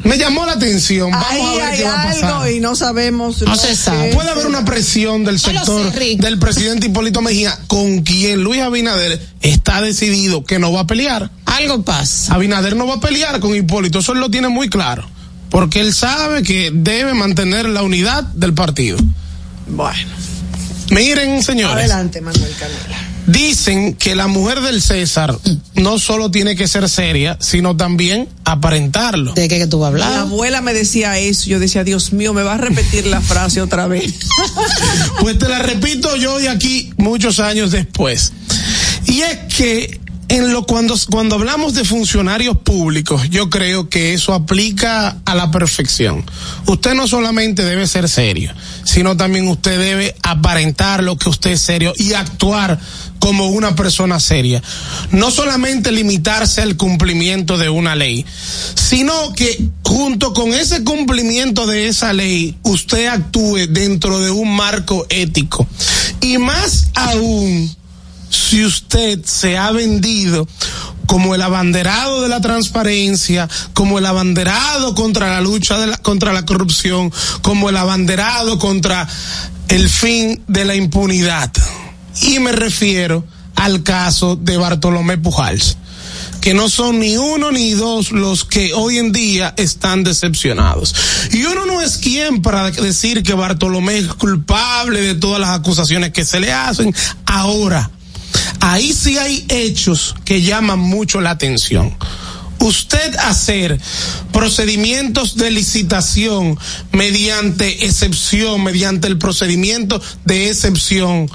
Me llamó la atención. Vamos Ahí a ver hay qué va a pasar. algo y no sabemos. No se sabe. Puede haber una presión del sector sé, del presidente Hipólito Mejía con quien Luis Abinader está decidido que no va a pelear. Algo pasa. Abinader no va a pelear con Hipólito, eso él lo tiene muy claro. Porque él sabe que debe mantener la unidad del partido. Bueno, Miren, señores. adelante, Manuel Canela. Dicen que la mujer del César no solo tiene que ser seria, sino también aparentarlo. ¿De qué que tú vas a Mi hablar? abuela me decía eso, yo decía, Dios mío, me va a repetir la frase otra vez. Pues te la repito yo y aquí muchos años después. Y es que en lo cuando cuando hablamos de funcionarios públicos, yo creo que eso aplica a la perfección. Usted no solamente debe ser serio, sino también usted debe aparentar lo que usted es serio y actuar como una persona seria. No solamente limitarse al cumplimiento de una ley, sino que junto con ese cumplimiento de esa ley, usted actúe dentro de un marco ético. Y más aún, si usted se ha vendido como el abanderado de la transparencia, como el abanderado contra la lucha contra la corrupción, como el abanderado contra el fin de la impunidad. Y me refiero al caso de Bartolomé Pujals que no son ni uno ni dos los que hoy en día están decepcionados. Y uno no es quien para decir que Bartolomé es culpable de todas las acusaciones que se le hacen. Ahora, ahí sí hay hechos que llaman mucho la atención. Usted hacer procedimientos de licitación mediante excepción, mediante el procedimiento de excepción,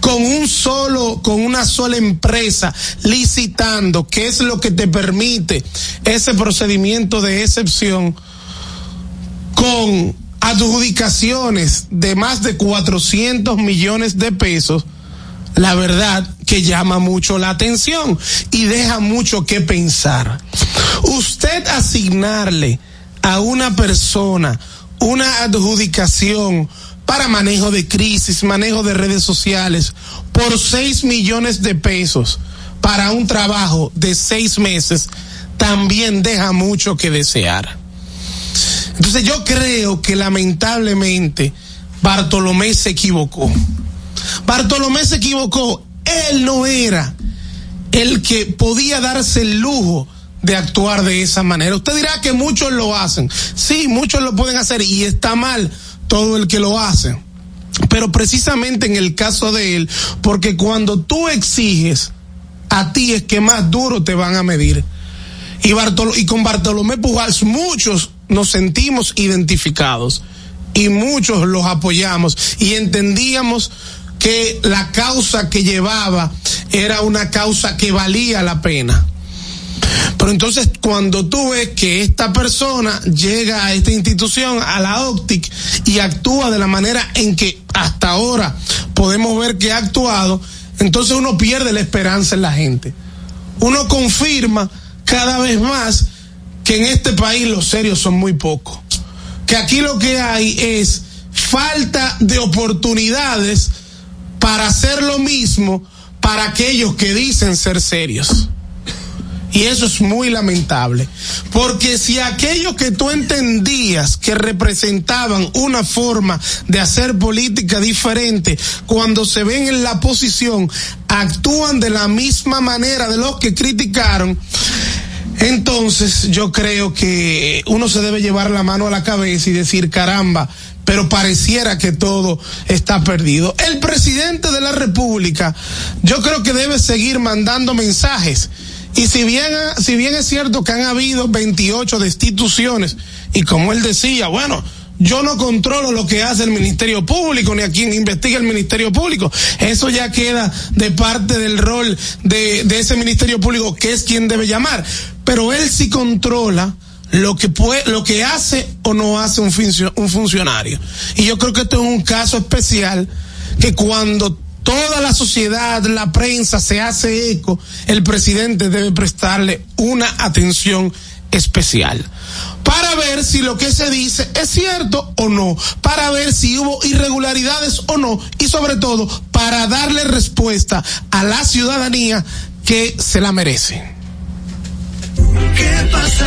con un solo, con una sola empresa licitando, que es lo que te permite ese procedimiento de excepción, con adjudicaciones de más de 400 millones de pesos, la verdad que llama mucho la atención y deja mucho que pensar. Usted asignarle a una persona una adjudicación para manejo de crisis, manejo de redes sociales, por 6 millones de pesos para un trabajo de seis meses, también deja mucho que desear. Entonces yo creo que lamentablemente Bartolomé se equivocó. Bartolomé se equivocó. Él no era el que podía darse el lujo de actuar de esa manera. Usted dirá que muchos lo hacen. Sí, muchos lo pueden hacer y está mal todo el que lo hace. Pero precisamente en el caso de él, porque cuando tú exiges, a ti es que más duro te van a medir. Y, con Bartolomé Pujals muchos nos sentimos identificados y muchos los apoyamos y entendíamos que la causa que llevaba era una causa que valía la pena. Pero entonces cuando tú ves que esta persona llega a esta institución, a la OPTIC, y actúa de la manera en que hasta ahora podemos ver que ha actuado, entonces uno pierde la esperanza en la gente. Uno confirma cada vez más que en este país los serios son muy pocos. Que aquí lo que hay es falta de oportunidades para hacer lo mismo para aquellos que dicen ser serios. Y eso es muy lamentable. Porque si aquellos que tú entendías que representaban una forma de hacer política diferente, cuando se ven en la posición, actúan de la misma manera de los que criticaron, entonces yo creo que uno se debe llevar la mano a la cabeza y decir, caramba, pero pareciera que todo está perdido. El presidente de la República, yo creo que debe seguir mandando mensajes. Y si bien, si bien es cierto que han habido 28 destituciones, y como él decía, bueno, yo no controlo lo que hace el Ministerio Público ni a quien investiga el Ministerio Público. Eso ya queda de parte del rol de, de ese Ministerio Público que es quien debe llamar. Pero él sí controla lo que puede, lo que hace o no hace un, un funcionario. Y yo creo que esto es un caso especial que cuando toda la sociedad, la prensa se hace eco, el presidente debe prestarle una atención especial para ver si lo que se dice es cierto o no, para ver si hubo irregularidades o no y sobre todo para darle respuesta a la ciudadanía que se la merece. ¿Qué pasa?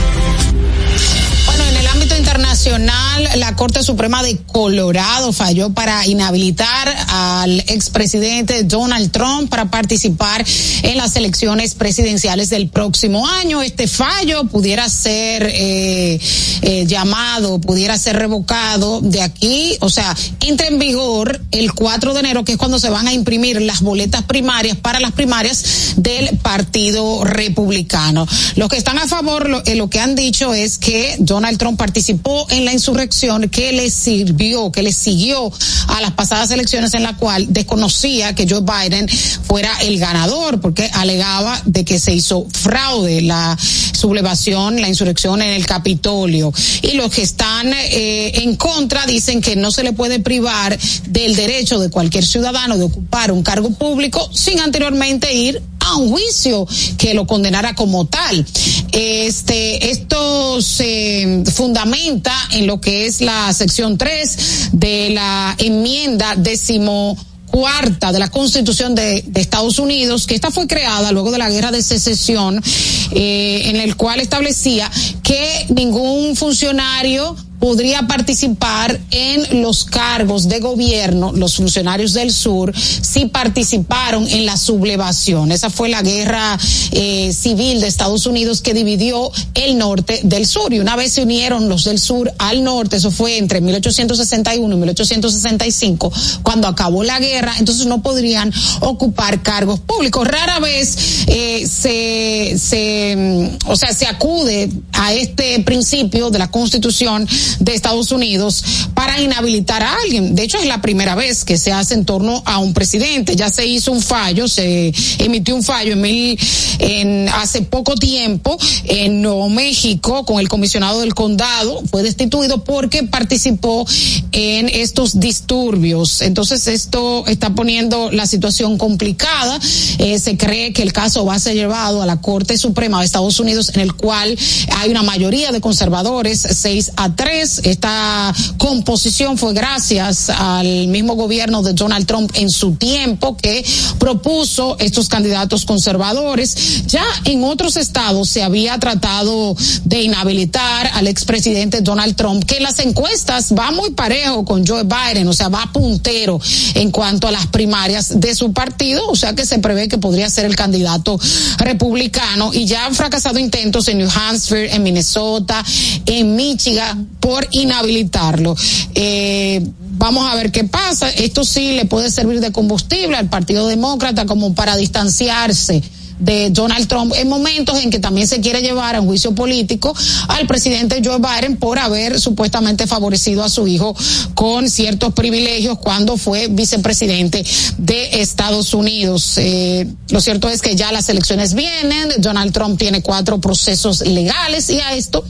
Internacional, la Corte Suprema de Colorado falló para inhabilitar al expresidente Donald Trump para participar en las elecciones presidenciales del próximo año. Este fallo pudiera ser eh, eh, llamado, pudiera ser revocado de aquí, o sea, entra en vigor el 4 de enero, que es cuando se van a imprimir las boletas primarias para las primarias del Partido Republicano. Los que están a favor, lo, eh, lo que han dicho es que Donald Trump participó en la insurrección que le sirvió, que le siguió a las pasadas elecciones en la cual desconocía que Joe Biden fuera el ganador porque alegaba de que se hizo fraude la sublevación, la insurrección en el Capitolio. Y los que están eh, en contra dicen que no se le puede privar del derecho de cualquier ciudadano de ocupar un cargo público sin anteriormente ir a un juicio que lo condenara como tal. Este, esto se fundamenta en lo que es la sección 3 de la enmienda décimo cuarta de la Constitución de, Estados Unidos, que esta fue creada luego de la guerra de secesión, eh, en el cual establecía que ningún funcionario podría participar en los cargos de gobierno, los funcionarios del sur, si participaron en la sublevación. Esa fue la guerra eh, civil de Estados Unidos que dividió el norte del sur. Y una vez se unieron los del sur al norte, eso fue entre 1861 y 1865, cuando acabó la guerra, entonces no podrían ocupar cargos públicos. Rara vez eh, se, se, o sea, se acude a este principio de la Constitución de Estados Unidos para inhabilitar a alguien. De hecho, es la primera vez que se hace en torno a un presidente. Ya se hizo un fallo, se emitió un fallo en, mil, en hace poco tiempo en Nuevo México con el comisionado del condado. Fue destituido porque participó en estos disturbios. Entonces, esto está poniendo la situación complicada. Eh, se cree que el caso va a ser llevado a la Corte Suprema de Estados Unidos, en el cual hay una mayoría de conservadores, seis a Esta composición fue gracias al mismo gobierno de Donald Trump en su tiempo que propuso estos candidatos conservadores. Ya en otros estados se había tratado de inhabilitar al expresidente Donald Trump, que en las encuestas va muy parejo con Joe Biden, o sea, va puntero en cuanto a las primarias de su partido, o sea que se prevé que podría ser el candidato republicano y ya han fracasado intentos en New Hampshire, en Minnesota, en Michigan por inhabilitarlo. Eh, vamos a ver qué pasa. Esto sí le puede servir de combustible al Partido Demócrata como para distanciarse de Donald Trump en momentos en que también se quiere llevar a un juicio político al presidente Joe Biden por haber supuestamente favorecido a su hijo con ciertos privilegios cuando fue vicepresidente de Estados Unidos. Eh, lo cierto es que ya las elecciones vienen, Donald Trump tiene cuatro procesos legales y a esto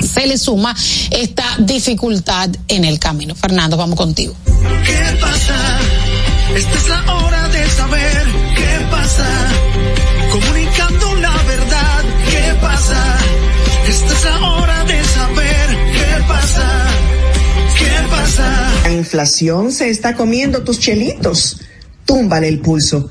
se le suma esta dificultad en el camino. Fernando, vamos contigo. ¿Qué pasa? Esta es la hora de saber qué pasa. Comunicando la verdad, ¿qué pasa? Esta es la hora de saber qué pasa. ¿Qué pasa? La inflación se está comiendo tus chelitos. Túmbale el pulso.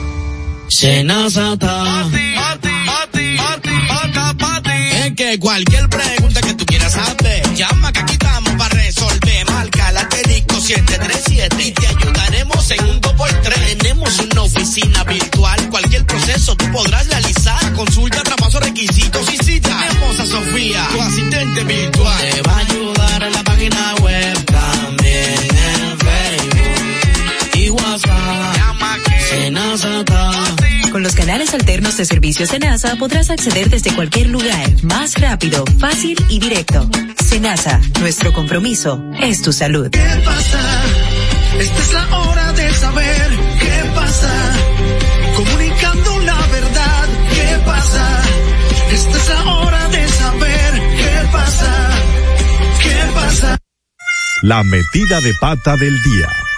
Senazata. Es que cualquier pregunta que tú quieras saber, llama que aquí estamos para resolver. Marca la disco 737 y te ayudaremos en un 2x3. Tenemos una oficina virtual, cualquier proceso tú podrás realizar. Consulta, traspaso, requisitos y de servicios Senasa podrás acceder desde cualquier lugar, más rápido, fácil y directo. Senasa, nuestro compromiso es tu salud. ¿Qué pasa? Esta es la hora de saber qué pasa. Comunicando la verdad, ¿qué pasa? Esta es la hora de saber qué pasa. ¿Qué pasa? La metida de pata del día.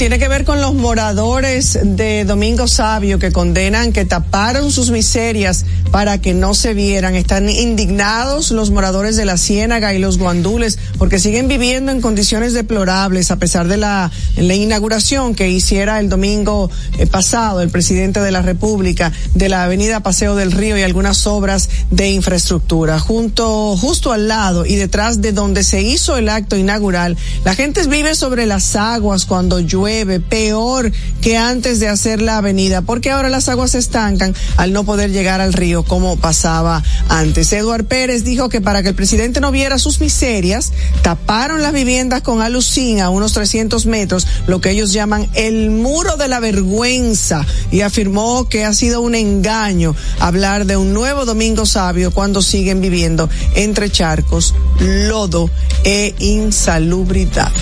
Tiene que ver con los moradores de Domingo Sabio que condenan que taparon sus miserias para que no se vieran. Están indignados los moradores de la Ciénaga y los guandules porque siguen viviendo en condiciones deplorables a pesar de la, inauguración que hiciera el domingo eh, pasado el presidente de la República de la avenida Paseo del Río y algunas obras de infraestructura. Junto, justo al lado y detrás de donde se hizo el acto inaugural, la gente vive sobre las aguas cuando llueve, peor que antes de hacer la avenida, porque ahora las aguas se estancan al no poder llegar al río como pasaba antes. Eduard Pérez dijo que para que el presidente no viera sus miserias, taparon las viviendas con alucín a unos 300 metros, lo que ellos llaman el muro de la vergüenza, y afirmó que ha sido un engaño hablar de un nuevo domingo sabio cuando siguen viviendo entre charcos, lodo e insalubridad.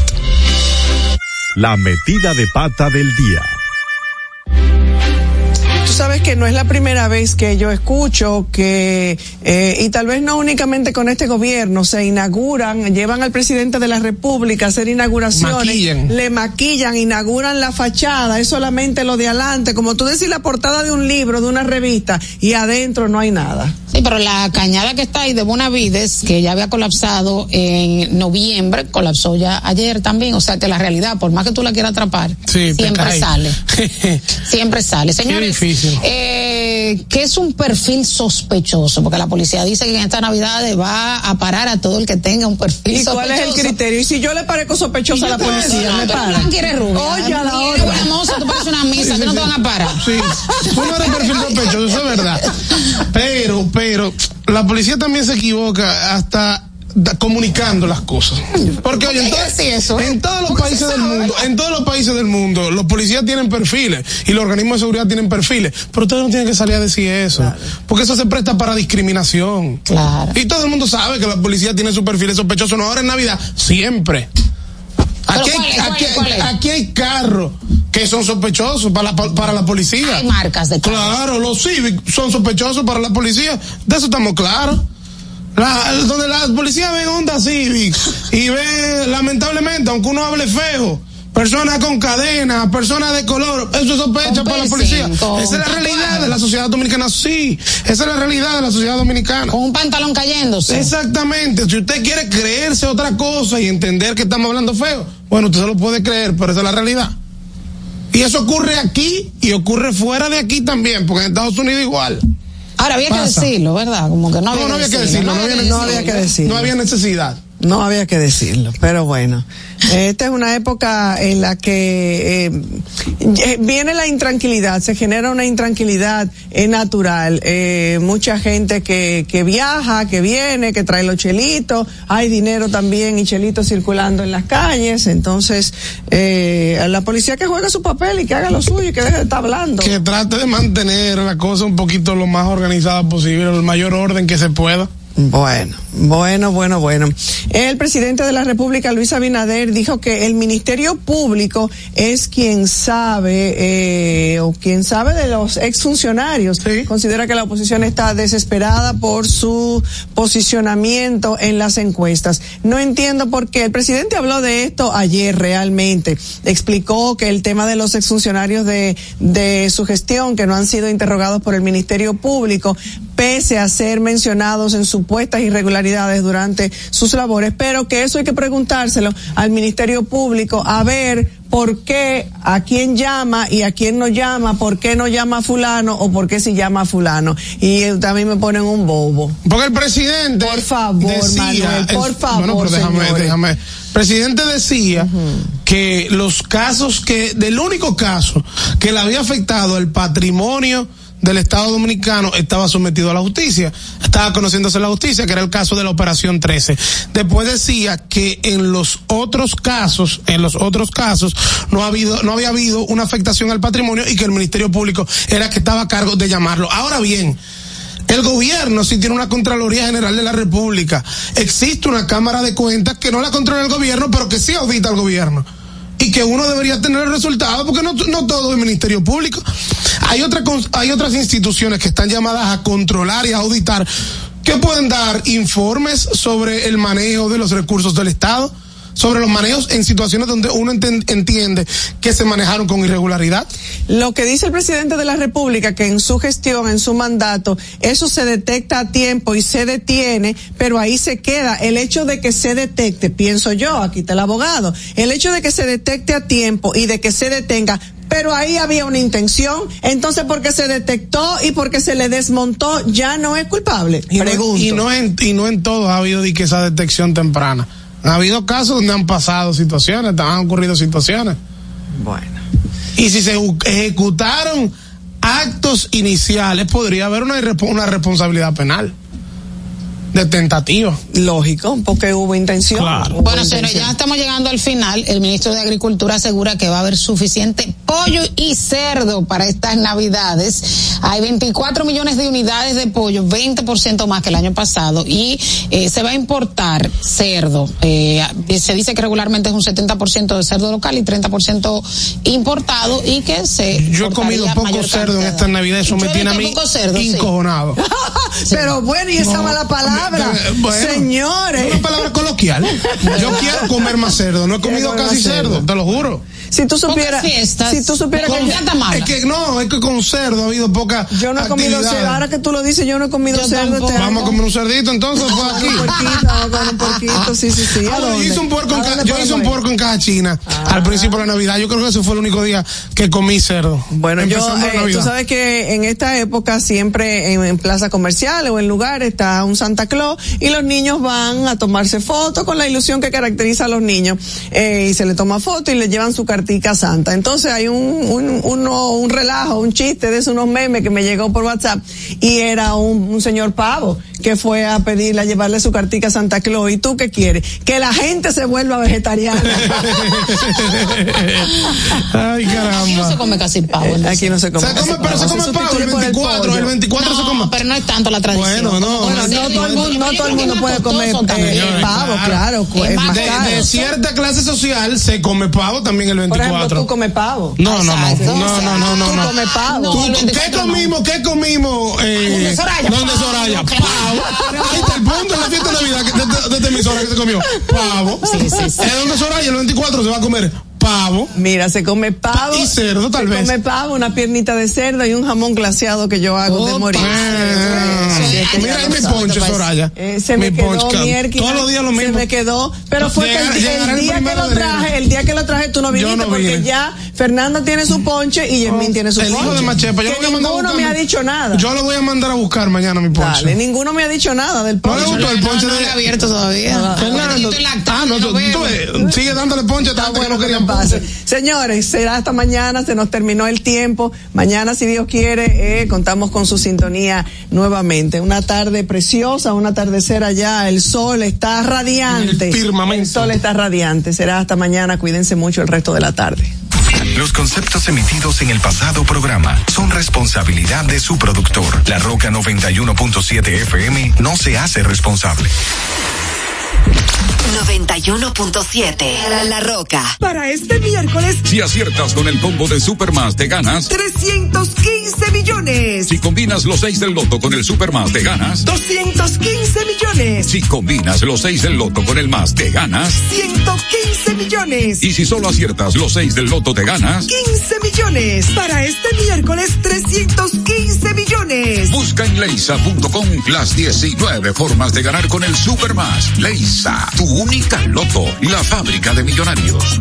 La metida de pata del día. Que no es la primera vez que yo escucho que, eh, y tal vez no únicamente con este gobierno, se inauguran, llevan al presidente de la República a hacer inauguraciones, Maquillan. le maquillan, inauguran la fachada, es solamente lo de adelante, como tú decís la portada de un libro, de una revista, y adentro no hay nada. Sí, pero la cañada que está ahí de Bonavides, que ya había colapsado en noviembre, colapsó ya ayer también. O sea que la realidad, por más que tú la quieras atrapar, Sí, siempre sale. siempre sale. Señores, difícil. eh, ¿qué es un perfil sospechoso? Porque la policía dice que en esta Navidad va a parar a todo el que tenga un perfil ¿Y sospechoso. cuál es el criterio? Y si yo le parezco sospechosa a la policía, me Tú eres para. y eres rubia. Oye, a la Y otra. eres hermosa, tú pareces una misa, que no te van a parar. Sí, tú no eres perfil sospechoso, eso es verdad. Pero, pero, la policía también se equivoca hasta comunicando las cosas. Porque oye, en, en todos los países se del mundo, en todos los países del mundo, los policías tienen perfiles y los organismos de seguridad tienen perfiles, pero ustedes no tienen que salir a decir eso, porque eso se presta para discriminación. Claro. Y todo el mundo sabe que la policía tiene su perfil sospechoso, no ahora en Navidad, siempre. Aquí, ¿cuál hay, aquí hay carros que son sospechosos para la, para la policía. Hay marcas de carros. Claro, los Civic son sospechosos para la policía. De eso estamos claros. La- donde las policías ven Honda Civic y ven, lamentablemente, aunque uno hable feo, personas con cadenas, personas de color, eso es sospecha para la policía. Esa es la realidad de la sociedad dominicana, sí. Esa es la realidad de la sociedad dominicana. Con un pantalón cayéndose. Exactamente. Si usted quiere creerse otra cosa y entender que estamos hablando feo, bueno, usted se lo puede creer, pero esa es la realidad. Y eso ocurre aquí y ocurre fuera de aquí también, porque en Estados Unidos igual. Ahora había Pasa. que decirlo, ¿verdad? Como que no había, No, no había que decirlo, no había, no había que decirlo. No había necesidad. No había que decirlo, pero bueno. Esta es una época en la que eh, eh, viene la intranquilidad, se genera una intranquilidad eh, natural. Eh, mucha gente que, que viaja, que viene, que trae los chelitos, hay dinero también y chelitos circulando en las calles. Entonces, eh, la policía que juegue su papel y que haga lo suyo y que deje de estar hablando. Que trate de mantener la cosa un poquito lo más organizada posible, el mayor orden que se pueda. Bueno, bueno, bueno, bueno. El presidente de la República, Luis Abinader, dijo que el Ministerio Público es quien sabe, eh, o quien sabe de los exfuncionarios. Considera que la oposición está desesperada por su posicionamiento en las encuestas. No entiendo por qué. El presidente habló de esto ayer realmente. Explicó que el tema de los exfuncionarios de, de su gestión, que no han sido interrogados por el Ministerio Público, pese a ser mencionados en supuestas irregularidades durante sus labores, pero que eso hay que preguntárselo al Ministerio Público a ver por qué, a quién llama y a quién no llama, por qué no llama a fulano o por qué si llama a fulano. Y también me ponen un bobo. Porque el presidente. Por favor, decía, Manuel, por el- favor. Bueno, pero déjame, déjame. El presidente decía que los casos que, del único caso que le había afectado el patrimonio del Estado Dominicano estaba sometido a la justicia. Estaba conociéndose la justicia, que era el caso de la Operación 13. Después decía que en los otros casos, en los otros casos, no ha habido, no había habido una afectación al patrimonio y que el Ministerio Público era que estaba a cargo de llamarlo. Ahora bien, el gobierno sí tiene una Contraloría General de la República. Existe una Cámara de Cuentas que no la controla el gobierno, pero que sí audita al gobierno. Y que uno debería tener el resultado, porque no, no todo es Ministerio Público. Hay, otra, hay otras instituciones que están llamadas a controlar y a auditar, que pueden dar informes sobre el manejo de los recursos del Estado, sobre los manejos en situaciones donde uno entiende que se manejaron con irregularidad. Lo que dice el presidente de la República, que en su gestión, en su mandato, eso se detecta a tiempo y se detiene, pero ahí se queda. El hecho de que se detecte, pienso yo, aquí está el abogado, el hecho de que se detecte a tiempo y de que se detenga, pero ahí había una intención, entonces porque se detectó y porque se le desmontó, ya no es culpable. Y no, Pregunto. y no en, y no en todos ha habido de que esa detección temprana. Ha habido casos donde han pasado situaciones, han ocurrido situaciones. Bueno. Y si se ejecutaron actos iniciales, podría haber una, una responsabilidad penal. De tentativa. Lógico, porque hubo intención. Claro. Hubo Bueno, señores, ya estamos llegando al final. El ministro de Agricultura asegura que va a haber suficiente pollo y cerdo para estas navidades. Hay 24 millones de unidades de pollo, 20% más que el año pasado, y eh, se va a importar cerdo. Eh, se dice que regularmente es un 70% de cerdo local y 30% importado y que se Yo he comido poco cerdo en cantidad. esta Navidad, eso me Yo he tiene a mí poco cerdo, sí. encojonado. Pero bueno, y esa No, mala palabra, eh, bueno, señores. Una palabra coloquial. Yo quiero comer más cerdo. No he comido casi cerdo, te lo juro. Si tú supieras, fiestas. si tú supieras Con que. Es que no, es que con cerdo ha habido poca. yo no he comido cerdo, ahora que tú lo dices, yo no he comido Yo cerdo este Vamos a comer un cerdito entonces fue aquí. Un porquito, vamos a comer un porquito, sí, sí, sí. ¿A Ah, yo dónde? hice un puerco en caja china al principio de la Navidad. Yo creo que ese fue el único día que comí cerdo. Bueno, yo, Empezando eh, tú sabes que en esta época siempre en, en plazas comerciales o en lugares está un Santa Claus y los niños van a tomarse fotos con la ilusión que caracteriza a los niños eh, y se le toma foto y le llevan su cartica santa. Entonces hay un, un, uno, un relajo, un chiste de esos unos memes que me llegó por WhatsApp y era un, un señor pavo que fue a pedirle, a llevarle su cartica a Santa Claus. ¿Y tú qué quieres? Que la gente se vuelva vegetariana. Ay, Aquí no se caramba. come casi pavo. ¿no? Aquí no se come. Se come, pero se come pavo el 24, el 24 se come. pero no es tanto la tradición. Bueno, no, Bueno, no, no, no, todo el mundo, no todo el mundo puede comer eh, pavo, claro, cu- Es es más De, caro. de cierta clase social se come pavo también el Por ejemplo, 24. tú comes pavo. No, no, no, no, no, no, no, Tú comes pavo. ¿Qué 24 comimos? ¿Qué comimos? ¿Dónde Soraya? ¿Dónde Soraya? Pavo. Ahí está el punto de la fiesta de Navidad que- de, de, de esta emisora que se comió. Pavo. Sí, sí, sí. ¿Es donde Soraya? El 24 se va a comer pavo. Mira, se come pavo. Y cerdo, tal se vez. come pavo, una piernita de cerdo y un jamón glaseado que yo hago de morir. Ah, Sí, Mira ahí mi ponche. Soraya. Eh, se Mi me quedó ponche, miércoles, Todos los días lo mismo. Se me quedó, pero fue que Llegar- el, llegará el el día que lo traje, el día que lo traje tú no viniste no porque vine. ya Fernanda tiene su ponche y Yasmín tiene su El ponche. hijo de Machepa. Yo que lo voy a mandar a ninguno buscar. me ha dicho nada. Yo lo voy a mandar a buscar mañana mi ponche. Dale, ninguno me ha dicho nada del ¿No le ponche. gustó el ponche no, no de abierto todavía. Fernando? Yo estoy lactando, Ah, no, tú, no veo. tú, eh, sigue dándole ponche hasta que no querían Señores, será hasta mañana, se nos terminó el tiempo. Mañana, si Dios quiere, eh, contamos con su sintonía nuevamente. Una tarde preciosa, un atardecer allá, el sol está radiante. El firmamento. El sol está radiante. Será hasta mañana, cuídense mucho el resto de la tarde. Los conceptos emitidos en el pasado programa son responsabilidad de su productor. La Roca 91.7 FM no se hace responsable. 91.7 La Roca. Para este miércoles, Si aciertas con el combo de Supermas, te ganas. 315 millones. Si combinas los 6 del loto con el Supermas, te ganas. 215 millones. Si combinas los 6 del loto con el más, te ganas. 115 millones. Y si solo aciertas los 6 del loto, te ganas. 15 millones. Para este miércoles, 315 millones. Busca en leisa.com las 19 formas de ganar con el Supermas. Leisa, tu única loto, la fábrica de millonarios.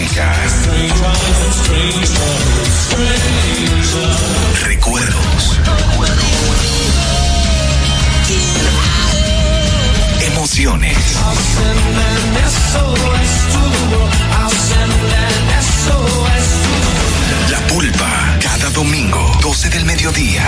Recuerdos. Emociones. La pulpa, cada domingo, 12 del mediodía,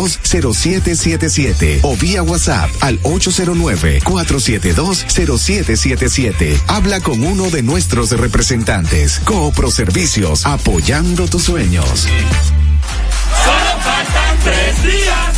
809-472-0777 o vía WhatsApp al 809-472-0777. Habla con uno de nuestros representantes. Coopro Servicios, apoyando tus sueños. Solo faltan tres días.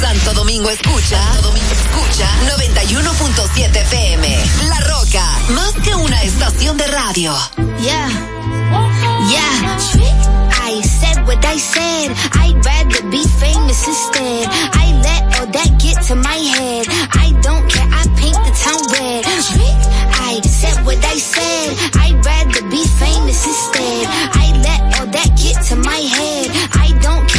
Santo Domingo escucha, Santo Domingo escucha 91.7 FM. La Roca, más que una estación de radio. Yeah. Yeah. I said what I said. I'd rather be famous instead. I let all that get to my head. I don't care. I paint the town red. I said what I said. I'd rather be famous instead. I let all that get to my head. I don't care.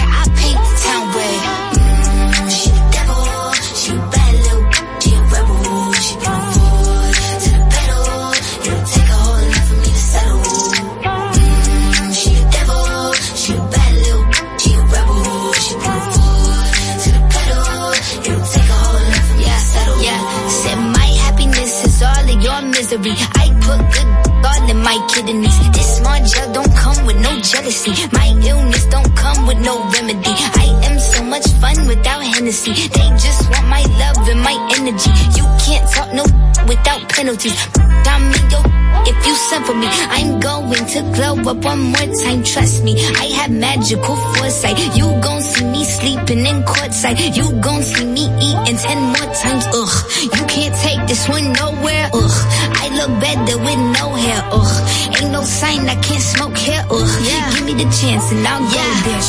Without penalties. I'm me, yo, if you send for me, I'm going to glow up one more time. Trust me, I have magical foresight. You gon' see me sleeping in courtside. You gon' see me eating ten more times. Ugh, you can't take this one nowhere. Ugh, I look better with no hair. Ugh, ain't no sign I can't smoke here. Ugh, yeah. give me the chance and I'll go there.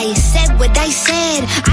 I said what I said.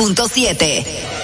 106.7.